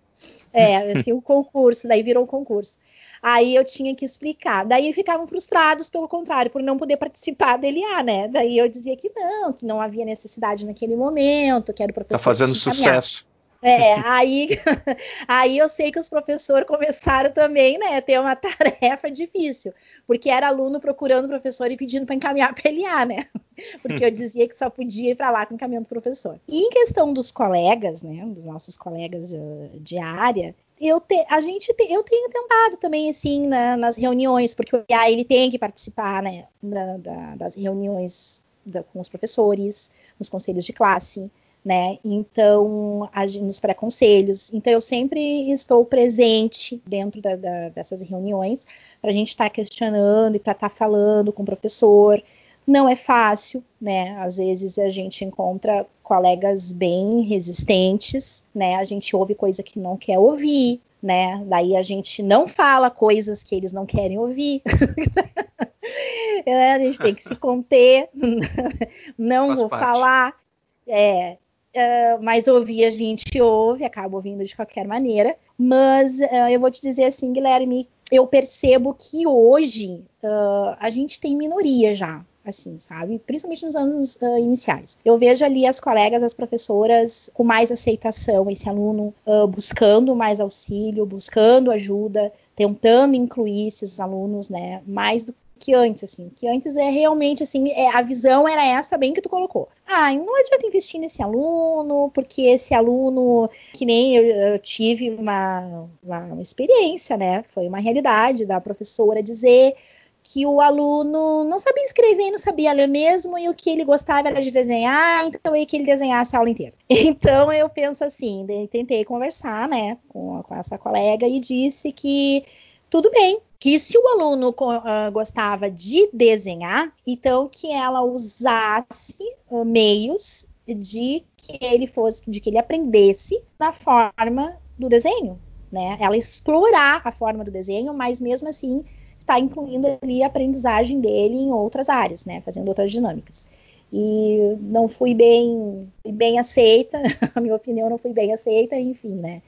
é, assim, o concurso, daí virou o concurso. Aí eu tinha que explicar. Daí ficavam frustrados, pelo contrário, por não poder participar do LA, né? Daí eu dizia que não, que não havia necessidade naquele momento, que era o professor. Tá fazendo sucesso. É, aí, aí eu sei que os professores começaram também, né, ter uma tarefa difícil, porque era aluno procurando o professor e pedindo para encaminhar para LA, né? Porque eu dizia que só podia ir para lá com encaminhando o professor. E em questão dos colegas, né, dos nossos colegas de área, eu te, a gente te, eu tenho tentado também assim na, nas reuniões, porque o IA ele tem que participar, né, da, das reuniões da, com os professores, nos conselhos de classe né? Então, nos pré-conselhos. Então, eu sempre estou presente dentro da, da, dessas reuniões para a gente estar tá questionando e para estar tá falando com o professor. Não é fácil, né? Às vezes a gente encontra colegas bem resistentes, né? A gente ouve coisa que não quer ouvir, né? Daí a gente não fala coisas que eles não querem ouvir. é, a gente tem que se conter, não Faz vou parte. falar. É, Uh, mas ouvir a gente ouve, acaba ouvindo de qualquer maneira. Mas uh, eu vou te dizer assim, Guilherme, eu percebo que hoje uh, a gente tem minoria já, assim, sabe? Principalmente nos anos uh, iniciais. Eu vejo ali as colegas, as professoras com mais aceitação, esse aluno uh, buscando mais auxílio, buscando ajuda, tentando incluir esses alunos, né, mais do que antes, assim. Que antes é realmente, assim, é, a visão era essa bem que tu colocou. Ah, não adianta investir nesse aluno, porque esse aluno, que nem eu, eu tive uma, uma, experiência, né? Foi uma realidade da professora dizer que o aluno não sabia escrever não sabia ler mesmo, e o que ele gostava era de desenhar, então eu que ele desenhasse a aula inteira. Então eu penso assim, tentei conversar, né, com, com essa colega e disse que tudo bem, que se o aluno uh, gostava de desenhar, então que ela usasse uh, meios de que ele fosse, de que ele aprendesse na forma do desenho, né? Ela explorar a forma do desenho, mas mesmo assim está incluindo ali a aprendizagem dele em outras áreas, né? Fazendo outras dinâmicas. E não fui bem, bem aceita, a minha opinião não foi bem aceita, enfim, né?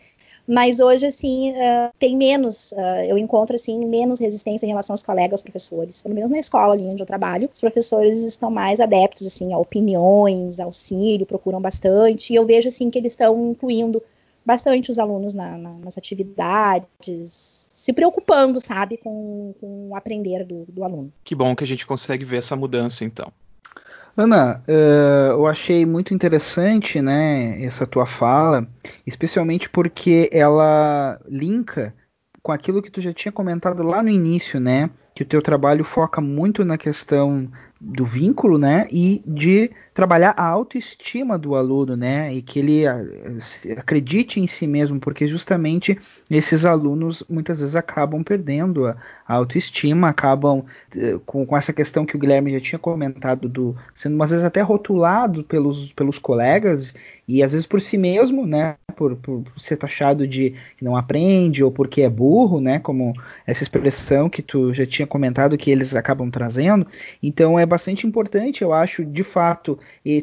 Mas hoje, assim, uh, tem menos, uh, eu encontro, assim, menos resistência em relação aos colegas professores, pelo menos na escola ali onde eu trabalho, os professores estão mais adeptos, assim, a opiniões, auxílio, procuram bastante, e eu vejo, assim, que eles estão incluindo bastante os alunos na, na, nas atividades, se preocupando, sabe, com, com o aprender do, do aluno. Que bom que a gente consegue ver essa mudança, então. Ana, uh, eu achei muito interessante, né, essa tua fala, especialmente porque ela linka com aquilo que tu já tinha comentado lá no início, né, que o teu trabalho foca muito na questão do vínculo, né, e de trabalhar a autoestima do aluno, né, e que ele ah, acredite em si mesmo, porque justamente esses alunos muitas vezes acabam perdendo a, autoestima, acabam eh, com, com, essa questão que o Guilherme já tinha comentado, do sendo às vezes até rotulado pelos, pelos colegas e às vezes por si mesmo, né, por, por ser taxado de que não aprende ou porque é burro, né, como essa expressão que tu já tinha comentado que eles acabam trazendo. Então é bastante importante, eu acho, de fato,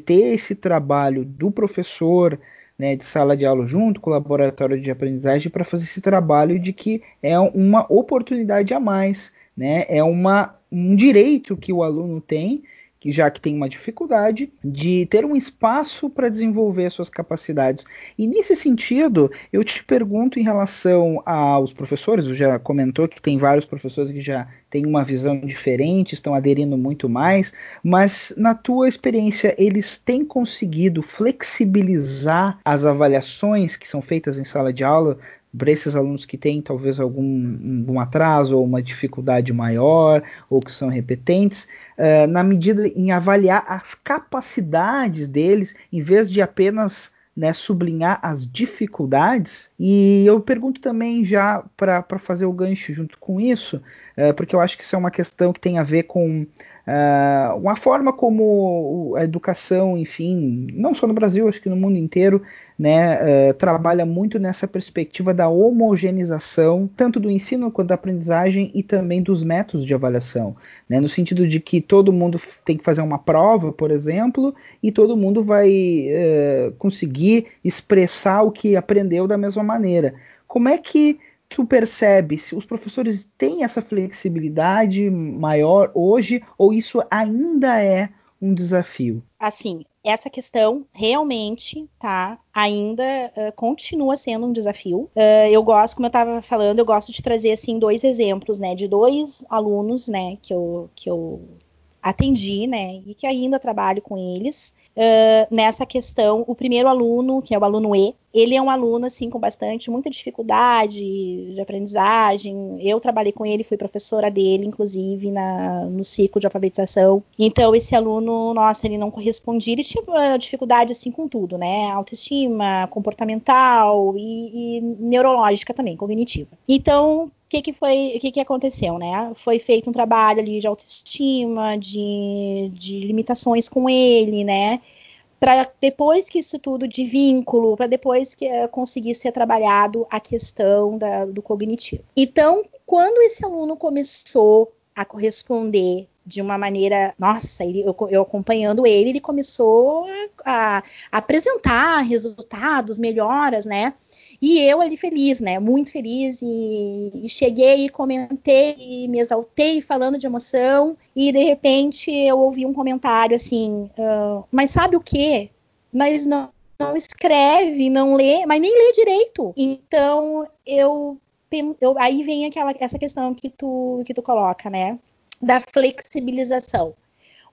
ter esse trabalho do professor né, de sala de aula junto com o laboratório de aprendizagem para fazer esse trabalho de que é uma oportunidade a mais, né, é uma, um direito que o aluno tem que já que tem uma dificuldade de ter um espaço para desenvolver suas capacidades. E nesse sentido, eu te pergunto em relação aos professores, você já comentou que tem vários professores que já têm uma visão diferente, estão aderindo muito mais, mas na tua experiência, eles têm conseguido flexibilizar as avaliações que são feitas em sala de aula para esses alunos que têm talvez algum, algum atraso ou uma dificuldade maior ou que são repetentes, uh, na medida em avaliar as capacidades deles, em vez de apenas né, sublinhar as dificuldades. E eu pergunto também já para fazer o gancho junto com isso, uh, porque eu acho que isso é uma questão que tem a ver com Uh, uma forma como a educação, enfim, não só no Brasil, acho que no mundo inteiro, né, uh, trabalha muito nessa perspectiva da homogeneização, tanto do ensino quanto da aprendizagem e também dos métodos de avaliação, né, no sentido de que todo mundo tem que fazer uma prova, por exemplo, e todo mundo vai uh, conseguir expressar o que aprendeu da mesma maneira. Como é que tu percebe se os professores têm essa flexibilidade maior hoje ou isso ainda é um desafio? Assim, essa questão realmente, tá, ainda uh, continua sendo um desafio. Uh, eu gosto, como eu estava falando, eu gosto de trazer assim dois exemplos, né, de dois alunos, né, que eu que eu atendi, né, e que ainda trabalho com eles uh, nessa questão. O primeiro aluno, que é o aluno E, ele é um aluno assim com bastante muita dificuldade de aprendizagem. Eu trabalhei com ele, fui professora dele, inclusive na, no ciclo de alfabetização. Então esse aluno, nossa, ele não correspondia. Ele tinha dificuldade assim com tudo, né? Autoestima, comportamental e, e neurológica também, cognitiva. Então que, que foi, o que, que aconteceu, né? Foi feito um trabalho ali de autoestima, de, de limitações com ele, né? para depois que isso tudo de vínculo, para depois que uh, conseguir ser trabalhado a questão da, do cognitivo. Então, quando esse aluno começou a corresponder de uma maneira, nossa, ele, eu, eu, acompanhando ele, ele começou a, a apresentar resultados, melhoras, né? E eu ali feliz, né? Muito feliz e, e, cheguei e comentei e me exaltei falando de emoção e de repente eu ouvi um comentário assim, uh, mas sabe o que? Mas não, não escreve, não lê, mas nem lê direito. Então eu, eu aí vem aquela essa questão que tu que tu coloca, né? Da flexibilização.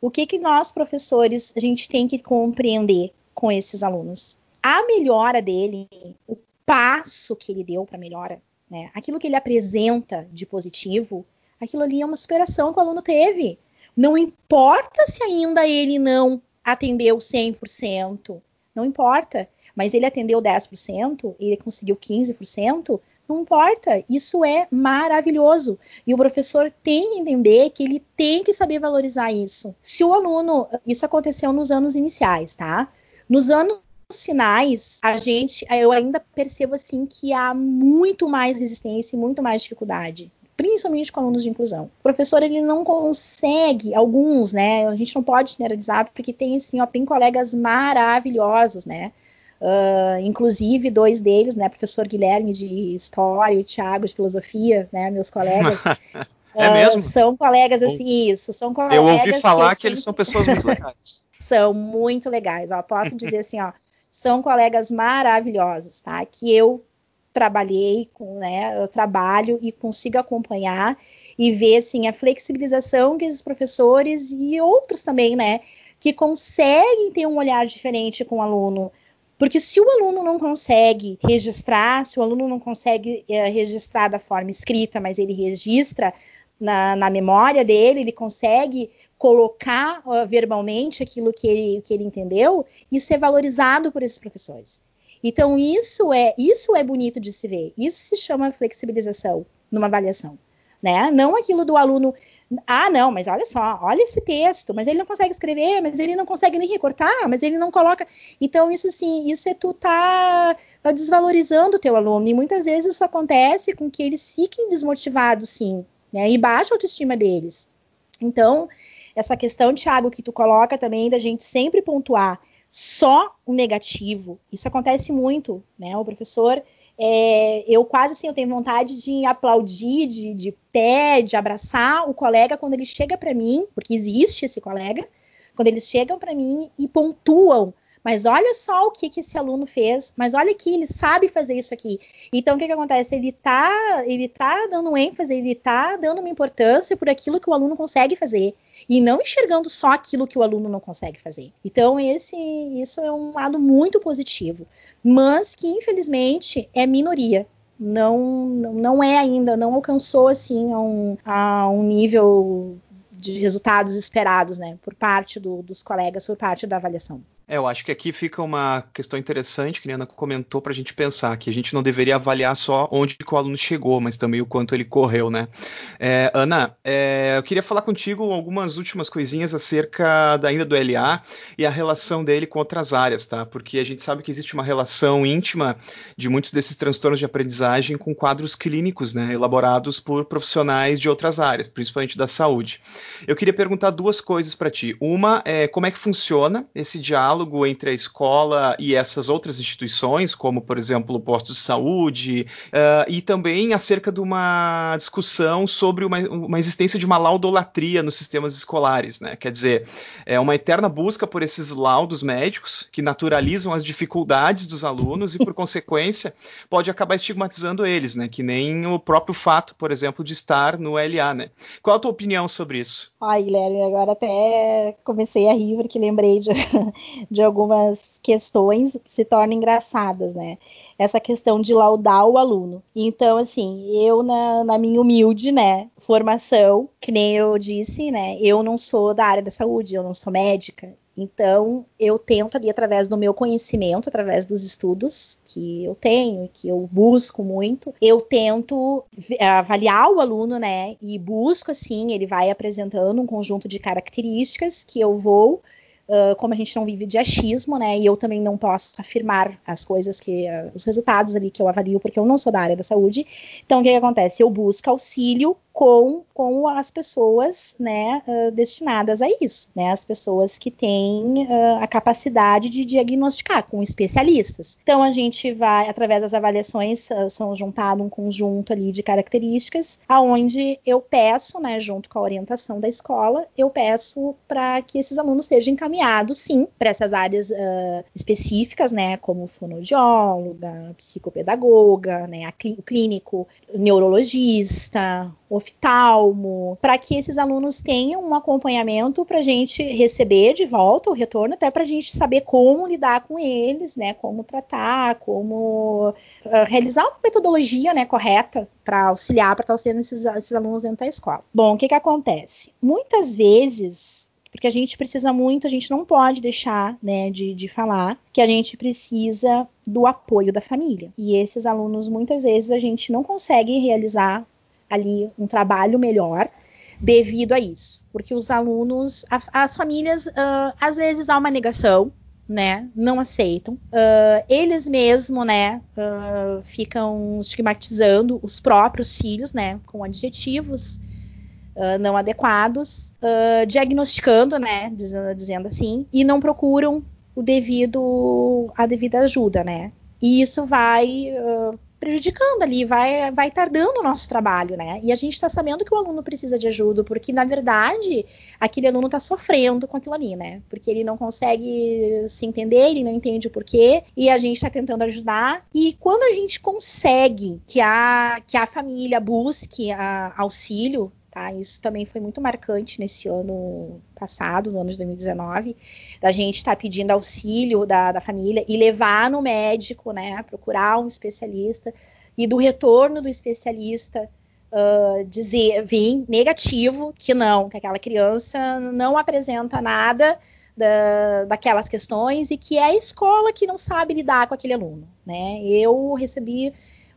O que que nós professores a gente tem que compreender com esses alunos? A melhora dele, o passo que ele deu para melhora, né? Aquilo que ele apresenta de positivo, aquilo ali é uma superação que o aluno teve. Não importa se ainda ele não atendeu 100%, não importa, mas ele atendeu 10%, ele conseguiu 15%, não importa, isso é maravilhoso. E o professor tem que entender que ele tem que saber valorizar isso. Se o aluno, isso aconteceu nos anos iniciais, tá? Nos anos finais, a gente, eu ainda percebo assim que há muito mais resistência e muito mais dificuldade principalmente com alunos de inclusão. O professor ele não consegue, alguns, né? A gente não pode generalizar porque tem assim, ó, tem colegas maravilhosos, né? Uh, inclusive dois deles, né? Professor Guilherme de História e o Thiago de Filosofia, né? Meus colegas. é uh, mesmo? São colegas assim, isso, são colegas. Eu ouvi falar que, que eles são pessoas muito legais. são muito legais, ó. Posso dizer assim, ó são colegas maravilhosos, tá? Que eu trabalhei com, né? Eu trabalho e consigo acompanhar e ver assim a flexibilização que esses professores e outros também, né, que conseguem ter um olhar diferente com o aluno. Porque se o aluno não consegue registrar, se o aluno não consegue é, registrar da forma escrita, mas ele registra na, na memória dele, ele consegue colocar uh, verbalmente aquilo que ele, que ele entendeu e ser valorizado por esses professores. Então isso é isso é bonito de se ver. Isso se chama flexibilização numa avaliação, né? Não aquilo do aluno, ah, não, mas olha só, olha esse texto, mas ele não consegue escrever, mas ele não consegue nem recortar, mas ele não coloca. Então isso sim, isso é tu tá, tá desvalorizando o teu aluno e muitas vezes isso acontece com que eles fiquem desmotivados, sim, né? E baixa a autoestima deles. Então, essa questão, Thiago, que tu coloca também da gente sempre pontuar só o negativo. Isso acontece muito, né? O professor, é, eu quase assim, eu tenho vontade de aplaudir, de, de pé, de abraçar o colega quando ele chega para mim, porque existe esse colega, Quando eles chegam para mim e pontuam mas olha só o que, que esse aluno fez, mas olha que ele sabe fazer isso aqui. Então, o que, que acontece? Ele tá, ele tá dando ênfase, ele tá dando uma importância por aquilo que o aluno consegue fazer e não enxergando só aquilo que o aluno não consegue fazer. Então, esse, isso é um lado muito positivo, mas que infelizmente é minoria. Não, não é ainda, não alcançou assim a um, a um nível de resultados esperados, né, por parte do, dos colegas, por parte da avaliação. É, eu acho que aqui fica uma questão interessante que a Ana comentou para a gente pensar que a gente não deveria avaliar só onde o aluno chegou, mas também o quanto ele correu, né? É, Ana, é, eu queria falar contigo algumas últimas coisinhas acerca da, ainda do LA e a relação dele com outras áreas, tá? Porque a gente sabe que existe uma relação íntima de muitos desses transtornos de aprendizagem com quadros clínicos, né? Elaborados por profissionais de outras áreas, principalmente da saúde. Eu queria perguntar duas coisas para ti. Uma é como é que funciona esse diálogo diálogo entre a escola e essas outras instituições, como, por exemplo, o posto de saúde, uh, e também acerca de uma discussão sobre uma, uma, existência de uma laudolatria nos sistemas escolares, né? Quer dizer, é uma eterna busca por esses laudos médicos que naturalizam as dificuldades dos alunos e, por consequência, pode acabar estigmatizando eles, né? Que nem o próprio fato, por exemplo, de estar no LA, né? Qual a tua opinião sobre isso? Ai, Guilherme, agora até comecei a rir porque lembrei de, de algumas questões que se tornam engraçadas, né? Essa questão de laudar o aluno. Então, assim, eu, na, na, minha humilde, né, formação, que nem eu disse, né, eu não sou da área da saúde, eu não sou médica. Então, eu tento ali, através do meu conhecimento, através dos estudos que eu tenho, que eu busco muito, eu tento avaliar o aluno, né, e busco, assim, ele vai apresentando um conjunto de características que eu vou Uh, como a gente não vive de achismo, né? E eu também não posso afirmar as coisas que. Uh, os resultados ali que eu avalio, porque eu não sou da área da saúde. Então, o que, que acontece? Eu busco auxílio com, com as pessoas né, uh, destinadas a isso, né, as pessoas que têm uh, a capacidade de diagnosticar, com especialistas. Então a gente vai, através das avaliações, uh, são juntado um conjunto ali de características, aonde eu peço, né, junto com a orientação da escola, eu peço para que esses alunos sejam encaminhados, sim, para essas áreas específicas, né, como fonoaudióloga, psicopedagoga, né, o clínico, neurologista, oftalmo, para que esses alunos tenham um acompanhamento para a gente receber de volta o retorno, até para a gente saber como lidar com eles, né, como tratar, como uh, realizar uma metodologia, né, correta para auxiliar, para estar auxiliando esses, esses alunos dentro da escola. Bom, o que que acontece? Muitas vezes porque a gente precisa muito, a gente não pode deixar né, de, de falar que a gente precisa do apoio da família. E esses alunos, muitas vezes, a gente não consegue realizar ali um trabalho melhor devido a isso. Porque os alunos, a, as famílias, uh, às vezes há uma negação, né? Não aceitam. Uh, eles mesmo, né? Uh, ficam estigmatizando os próprios filhos, né? Com adjetivos não adequados, diagnosticando, né? Dizendo, dizendo assim, e não procuram o devido, a devida ajuda, né? E isso vai uh, prejudicando ali, vai, vai tardando o nosso trabalho, né? E a gente está sabendo que o aluno precisa de ajuda, porque na verdade aquele aluno está sofrendo com aquilo ali, né? Porque ele não consegue se entender, ele não entende o porquê, e a gente está tentando ajudar. E quando a gente consegue que a, que a família busque a, auxílio, Tá? Isso também foi muito marcante nesse ano passado, no ano de 2019, da gente estar tá pedindo auxílio da, da, família e levar no médico, né, procurar um especialista, e do retorno do especialista uh, dizer, vir negativo, que não, que aquela criança não apresenta nada da, daquelas questões e que é a escola que não sabe lidar com aquele aluno, né? Eu recebi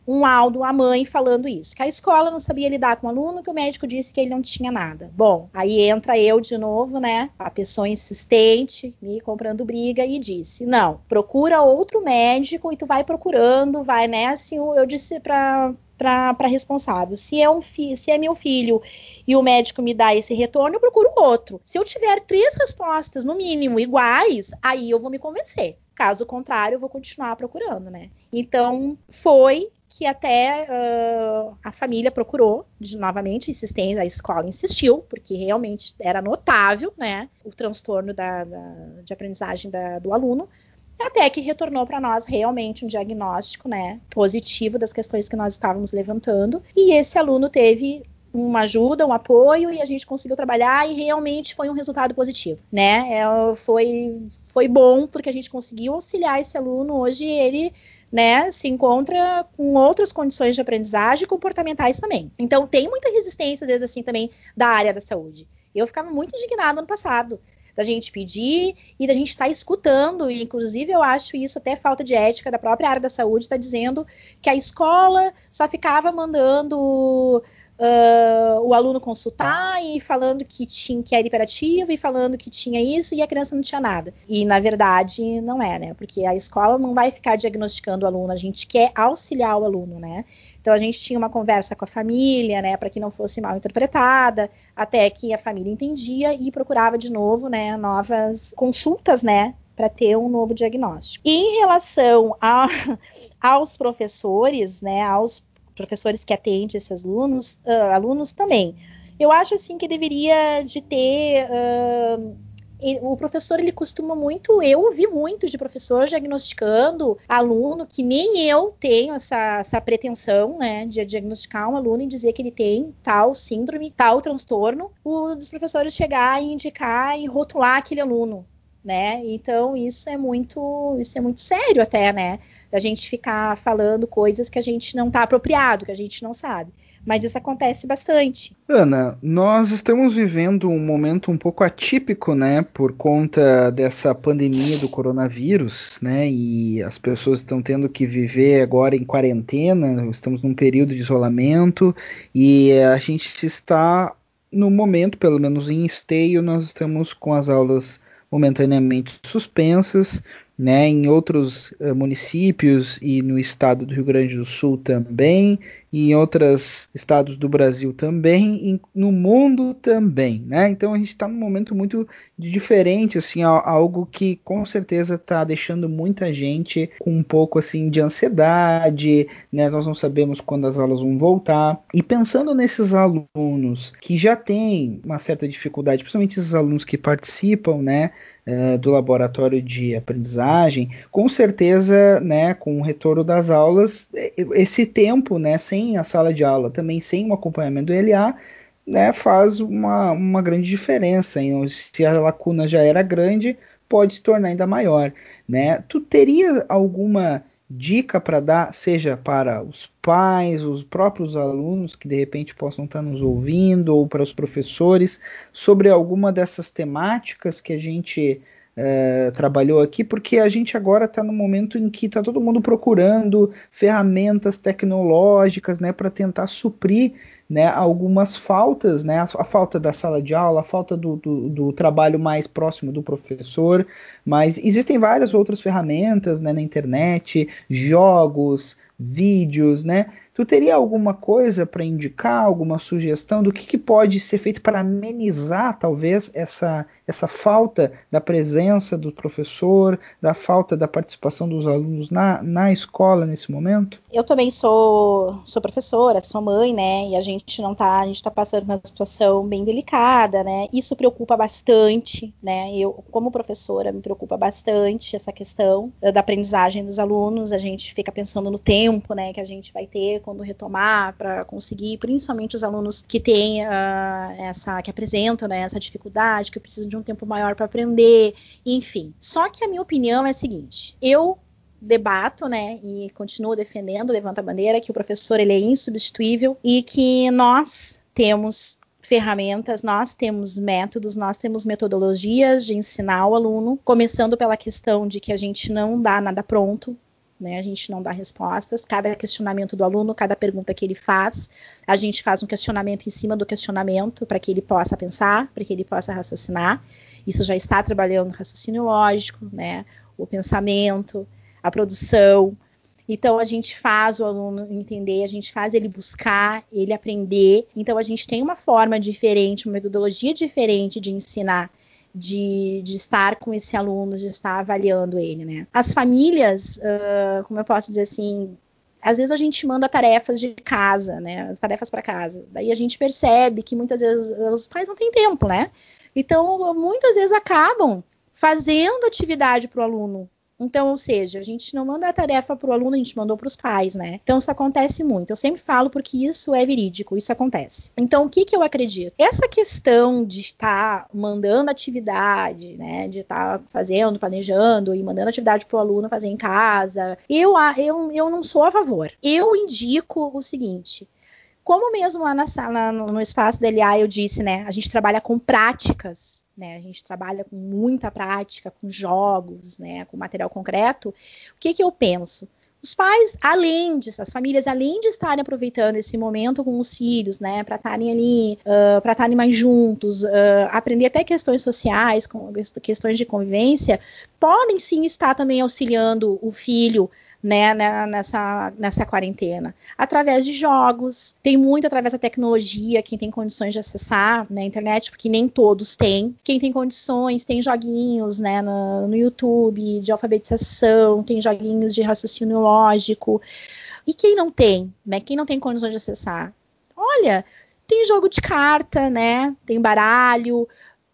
um laudo, a mãe falando isso, que a escola não sabia lidar com o aluno, que o médico disse que ele não tinha nada. Bom, aí entra eu de novo, né? A pessoa insistente, me comprando briga e disse: "Não, procura outro médico e tu vai procurando, vai, né? Assim, eu disse para para responsável. Se é, um se é meu filho e o médico me dá esse retorno, eu procuro outro. Se eu tiver três respostas, no mínimo, iguais, aí eu vou me convencer. Caso contrário, eu vou continuar procurando, né? Então, foi que até uh, a família procurou de, novamente insistência, a escola insistiu, porque realmente era notável, né, o transtorno da, da, de aprendizagem da, do aluno, até que retornou para nós realmente um diagnóstico, né, positivo das questões que nós estávamos levantando, e esse aluno teve uma ajuda, um apoio e a gente conseguiu trabalhar e realmente foi um resultado positivo, né? É, foi foi bom porque a gente conseguiu auxiliar esse aluno. Hoje ele né, se encontra com outras condições de aprendizagem comportamentais também. Então tem muita resistência desde assim também da área da saúde. Eu ficava muito indignada no passado da gente pedir e da gente estar tá escutando, e inclusive eu acho isso até falta de ética da própria área da saúde, está dizendo que a escola só ficava mandando uh, o aluno consultar e falando que tinha que era hiperativo e falando que tinha isso e a criança não tinha nada. E na verdade não é, né? Porque a escola não vai ficar diagnosticando o aluno, a gente quer auxiliar o aluno, né? Então a gente tinha uma conversa com a família, né, para que não fosse mal interpretada, até que a família entendia e procurava de novo, né, novas consultas, né, para ter um novo diagnóstico. E em relação a, aos professores, né, aos professores que atendem esses alunos, uh, alunos também. Eu acho assim que deveria de ter uh, o professor ele costuma muito, eu ouvi muito de professor diagnosticando aluno que nem eu tenho essa, essa pretensão, né, de diagnosticar um aluno e dizer que ele tem tal síndrome, tal transtorno, os professores chegar e indicar e rotular aquele aluno, né? Então isso é muito, isso é muito sério até, né? Da gente ficar falando coisas que a gente não está apropriado, que a gente não sabe. Mas isso acontece bastante. Ana, nós estamos vivendo um momento um pouco atípico, né, por conta dessa pandemia do coronavírus, né, e as pessoas estão tendo que viver agora em quarentena, estamos num período de isolamento e a gente está no momento, pelo menos em esteio, nós estamos com as aulas momentaneamente suspensas, né, em outros uh, municípios e no estado do Rio Grande do Sul também, e em outros estados do Brasil também, e no mundo também, né? Então a gente está num momento muito diferente, assim, algo que com certeza está deixando muita gente com um pouco assim de ansiedade, né? Nós não sabemos quando as aulas vão voltar. E pensando nesses alunos que já têm uma certa dificuldade, principalmente esses alunos que participam, né? Eh, do laboratório de aprendizagem, com certeza, né, com o retorno das aulas, esse tempo, né, sem a sala de aula, também sem o acompanhamento do LA, né, faz uma, uma grande diferença. Hein? Se a lacuna já era grande, pode se tornar ainda maior. Né? Tu teria alguma dica para dar, seja para os pais, os próprios alunos que de repente possam estar nos ouvindo, ou para os professores, sobre alguma dessas temáticas que a gente é, trabalhou aqui, porque a gente agora está no momento em que está todo mundo procurando ferramentas tecnológicas né, para tentar suprir né, algumas faltas, né, a, a, falta da sala de aula, a falta do, do, do, trabalho mais próximo do professor, mas existem várias outras ferramentas né, na internet, jogos, vídeos, né? Tu teria alguma coisa para indicar, alguma sugestão do que, que pode ser feito para amenizar, talvez, essa, essa falta da presença do professor, da falta da participação dos alunos na, na escola nesse momento? Eu também sou, sou professora, sou mãe, né? E a gente não tá, a gente está passando uma situação bem delicada, né? Isso preocupa bastante, né? Eu, como professora, me preocupa bastante essa questão da aprendizagem dos alunos. A gente fica pensando no tempo, né, que a gente vai ter quando retomar para conseguir, principalmente os alunos que têm uh, essa, que apresentam né, essa dificuldade, que precisam de um tempo maior para aprender, enfim. Só que a minha opinião é a seguinte: eu debato, né, e continuo defendendo, levanta a bandeira que o professor ele é insubstituível e que nós temos ferramentas, nós temos métodos, nós temos metodologias de ensinar o aluno, começando pela questão de que a gente não dá nada pronto, né? A gente não dá respostas. Cada questionamento do aluno, cada pergunta que ele faz, a gente faz um questionamento em cima do questionamento para que ele possa pensar, para que ele possa raciocinar. Isso já está trabalhando o raciocínio lógico, né? O pensamento, a produção. Então a gente faz o aluno entender, a gente faz ele buscar, ele aprender. Então a gente tem uma forma diferente, uma metodologia diferente de ensinar de, de estar com esse aluno, de estar avaliando ele, né? As famílias, uh, como eu posso dizer assim, às vezes a gente manda tarefas de casa, né? Tarefas para casa. Daí a gente percebe que muitas vezes os pais não têm tempo, né? Então, muitas vezes acabam fazendo atividade para o aluno então, ou seja, a gente não manda a tarefa para o aluno, a gente mandou para os pais, né? Então, isso acontece muito. Eu sempre falo porque isso é verídico, isso acontece. Então, o que, que eu acredito? Essa questão de estar mandando atividade, né? De estar fazendo, planejando e mandando atividade para o aluno fazer em casa, eu, eu, eu não sou a favor. Eu indico o seguinte: como mesmo lá na sala, no espaço da LA, eu disse, né? A gente trabalha com práticas né? A gente trabalha com muita prática, com jogos, né? Com material concreto. O que, que eu penso? Os pais, além disso, as famílias, além de estarem aproveitando esse momento com os filhos, né, para estarem ali, uh, para estarem mais juntos, uh, aprender até questões sociais, questões de convivência, podem sim estar também auxiliando o filho né, né, nessa, nessa quarentena? Através de jogos, tem muito através da tecnologia, quem tem condições de acessar na internet, porque nem todos têm. Quem tem condições, tem joguinhos né, no, no YouTube de alfabetização, tem joguinhos de raciocínio lógico. E quem não tem, né? Quem não tem condições de acessar? Olha, tem jogo de carta, né? Tem baralho,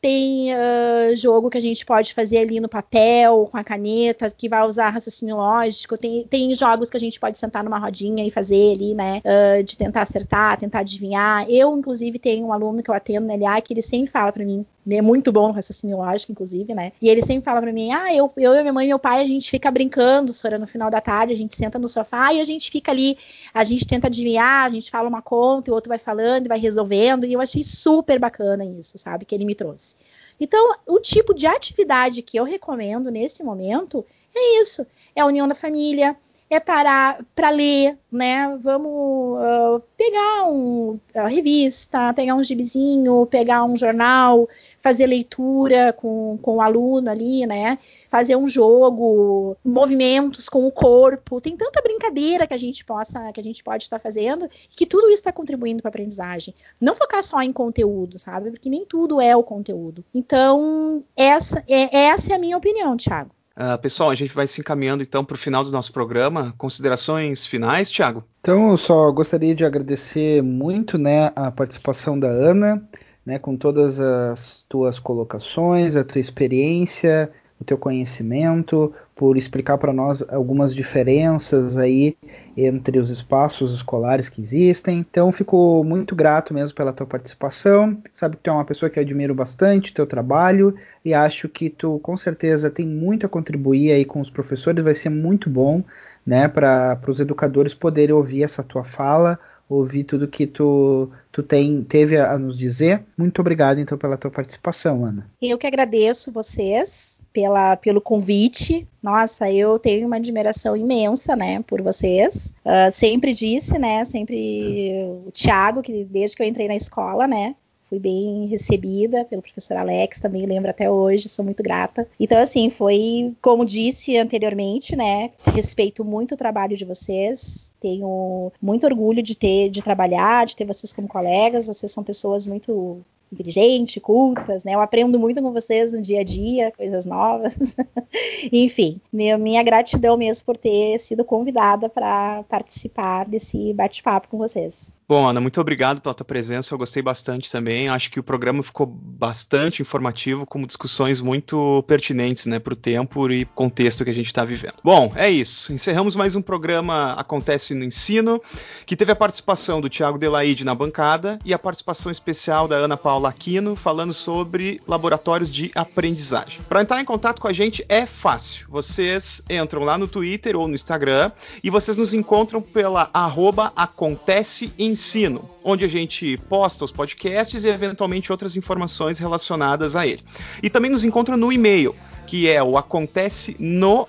tem uh, jogo que a gente pode fazer ali no papel, com a caneta, que vai usar raciocínio lógico. Tem, tem jogos que a gente pode sentar numa rodinha e fazer ali, né? Uh, de tentar acertar, tentar adivinhar. Eu, inclusive, tenho um aluno que eu atendo na LA que ele sempre fala para mim, é muito bom no raciocínio lógico, inclusive, né? E ele sempre fala para mim: ah, eu, eu, minha mãe e meu pai, a gente fica brincando, Sora, no final da tarde, a gente senta no sofá e a gente fica ali, a gente tenta adivinhar, a gente fala uma conta, e o outro vai falando e vai resolvendo. E eu achei super bacana isso, sabe? Que ele me trouxe. Então, o tipo de atividade que eu recomendo nesse momento é isso: é a união da família, é parar para ler, né? Vamos uh, pegar um, a revista, pegar um gibizinho, pegar um jornal, fazer leitura com, com o aluno ali, né? Fazer um jogo, movimentos com o corpo. Tem tanta brincadeira que a gente possa, que a gente pode estar fazendo, que tudo isso está contribuindo para a aprendizagem. Não focar só em conteúdo, sabe? Porque nem tudo é o conteúdo. Então, essa é, essa é a minha opinião, Thiago. Uh, pessoal, a gente vai se encaminhando então para o final do nosso programa. Considerações finais, Thiago? Então, eu só gostaria de agradecer muito né, a participação da Ana, né, com todas as tuas colocações, a tua experiência, o teu conhecimento, por explicar para nós algumas diferenças aí entre os espaços escolares que existem. Então, fico muito grato mesmo pela tua participação. Sabe que tu é uma pessoa que eu admiro bastante teu trabalho e acho que tu com certeza tem muito a contribuir aí com os professores, vai ser muito bom, né, para os educadores poderem ouvir essa tua fala ouvir tudo que tu, tu tem, teve a, nos dizer. Muito obrigado, então, pela tua participação, Ana. Eu que agradeço vocês pela, pelo convite. Nossa, eu tenho uma admiração imensa, né, por vocês. Uh, sempre disse, né, sempre o Thiago, que desde que eu entrei na escola, né, fui bem recebida pelo professor Alex, também lembro até hoje, sou muito grata. Então, assim, foi, como disse anteriormente, né, respeito muito o trabalho de vocês, tenho muito orgulho de ter, de trabalhar, de ter vocês como colegas, vocês são pessoas muito inteligentes, cultas, né? Eu aprendo muito com vocês no dia a dia, coisas novas. Enfim, meu, minha gratidão mesmo por ter sido convidada para participar desse bate-papo com vocês. Bom, Ana, muito obrigado pela tua presença. Eu gostei bastante também. Acho que o programa ficou bastante informativo, com discussões muito pertinentes né, para o tempo e contexto que a gente está vivendo. Bom, é isso. Encerramos mais um programa Acontece no Ensino, que teve a participação do Tiago Delaide na bancada e a participação especial da Ana Paula Aquino, falando sobre laboratórios de aprendizagem. Para entrar em contato com a gente é fácil. Vocês entram lá no Twitter ou no Instagram e vocês nos encontram pela arroba Acontece em Ensino, onde a gente posta os podcasts e eventualmente outras informações relacionadas a ele. E também nos encontra no e-mail, que é o acontece no.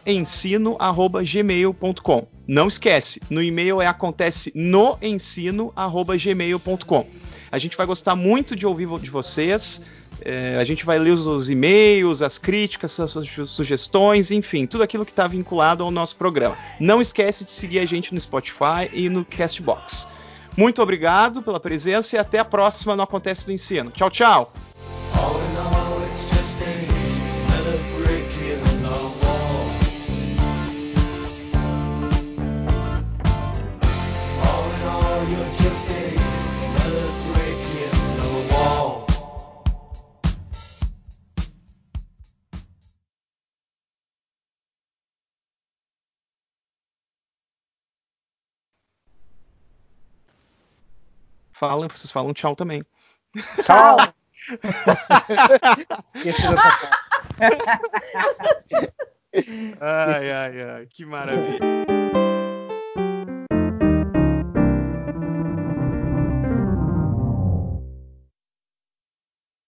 Não esquece, no e-mail é acontece no. A gente vai gostar muito de ouvir de vocês. É, a gente vai ler os, os, e-mails, as críticas, as sugestões, enfim, tudo aquilo que está vinculado ao nosso programa. Não esquece de seguir a gente no Spotify e no Castbox. Muito obrigado pela presença e até a próxima no Acontece do Ensino. Tchau, tchau! Falam, vocês falam tchau também. Tchau! Esqueci dessa parte. Ai, ai, ai, que maravilha.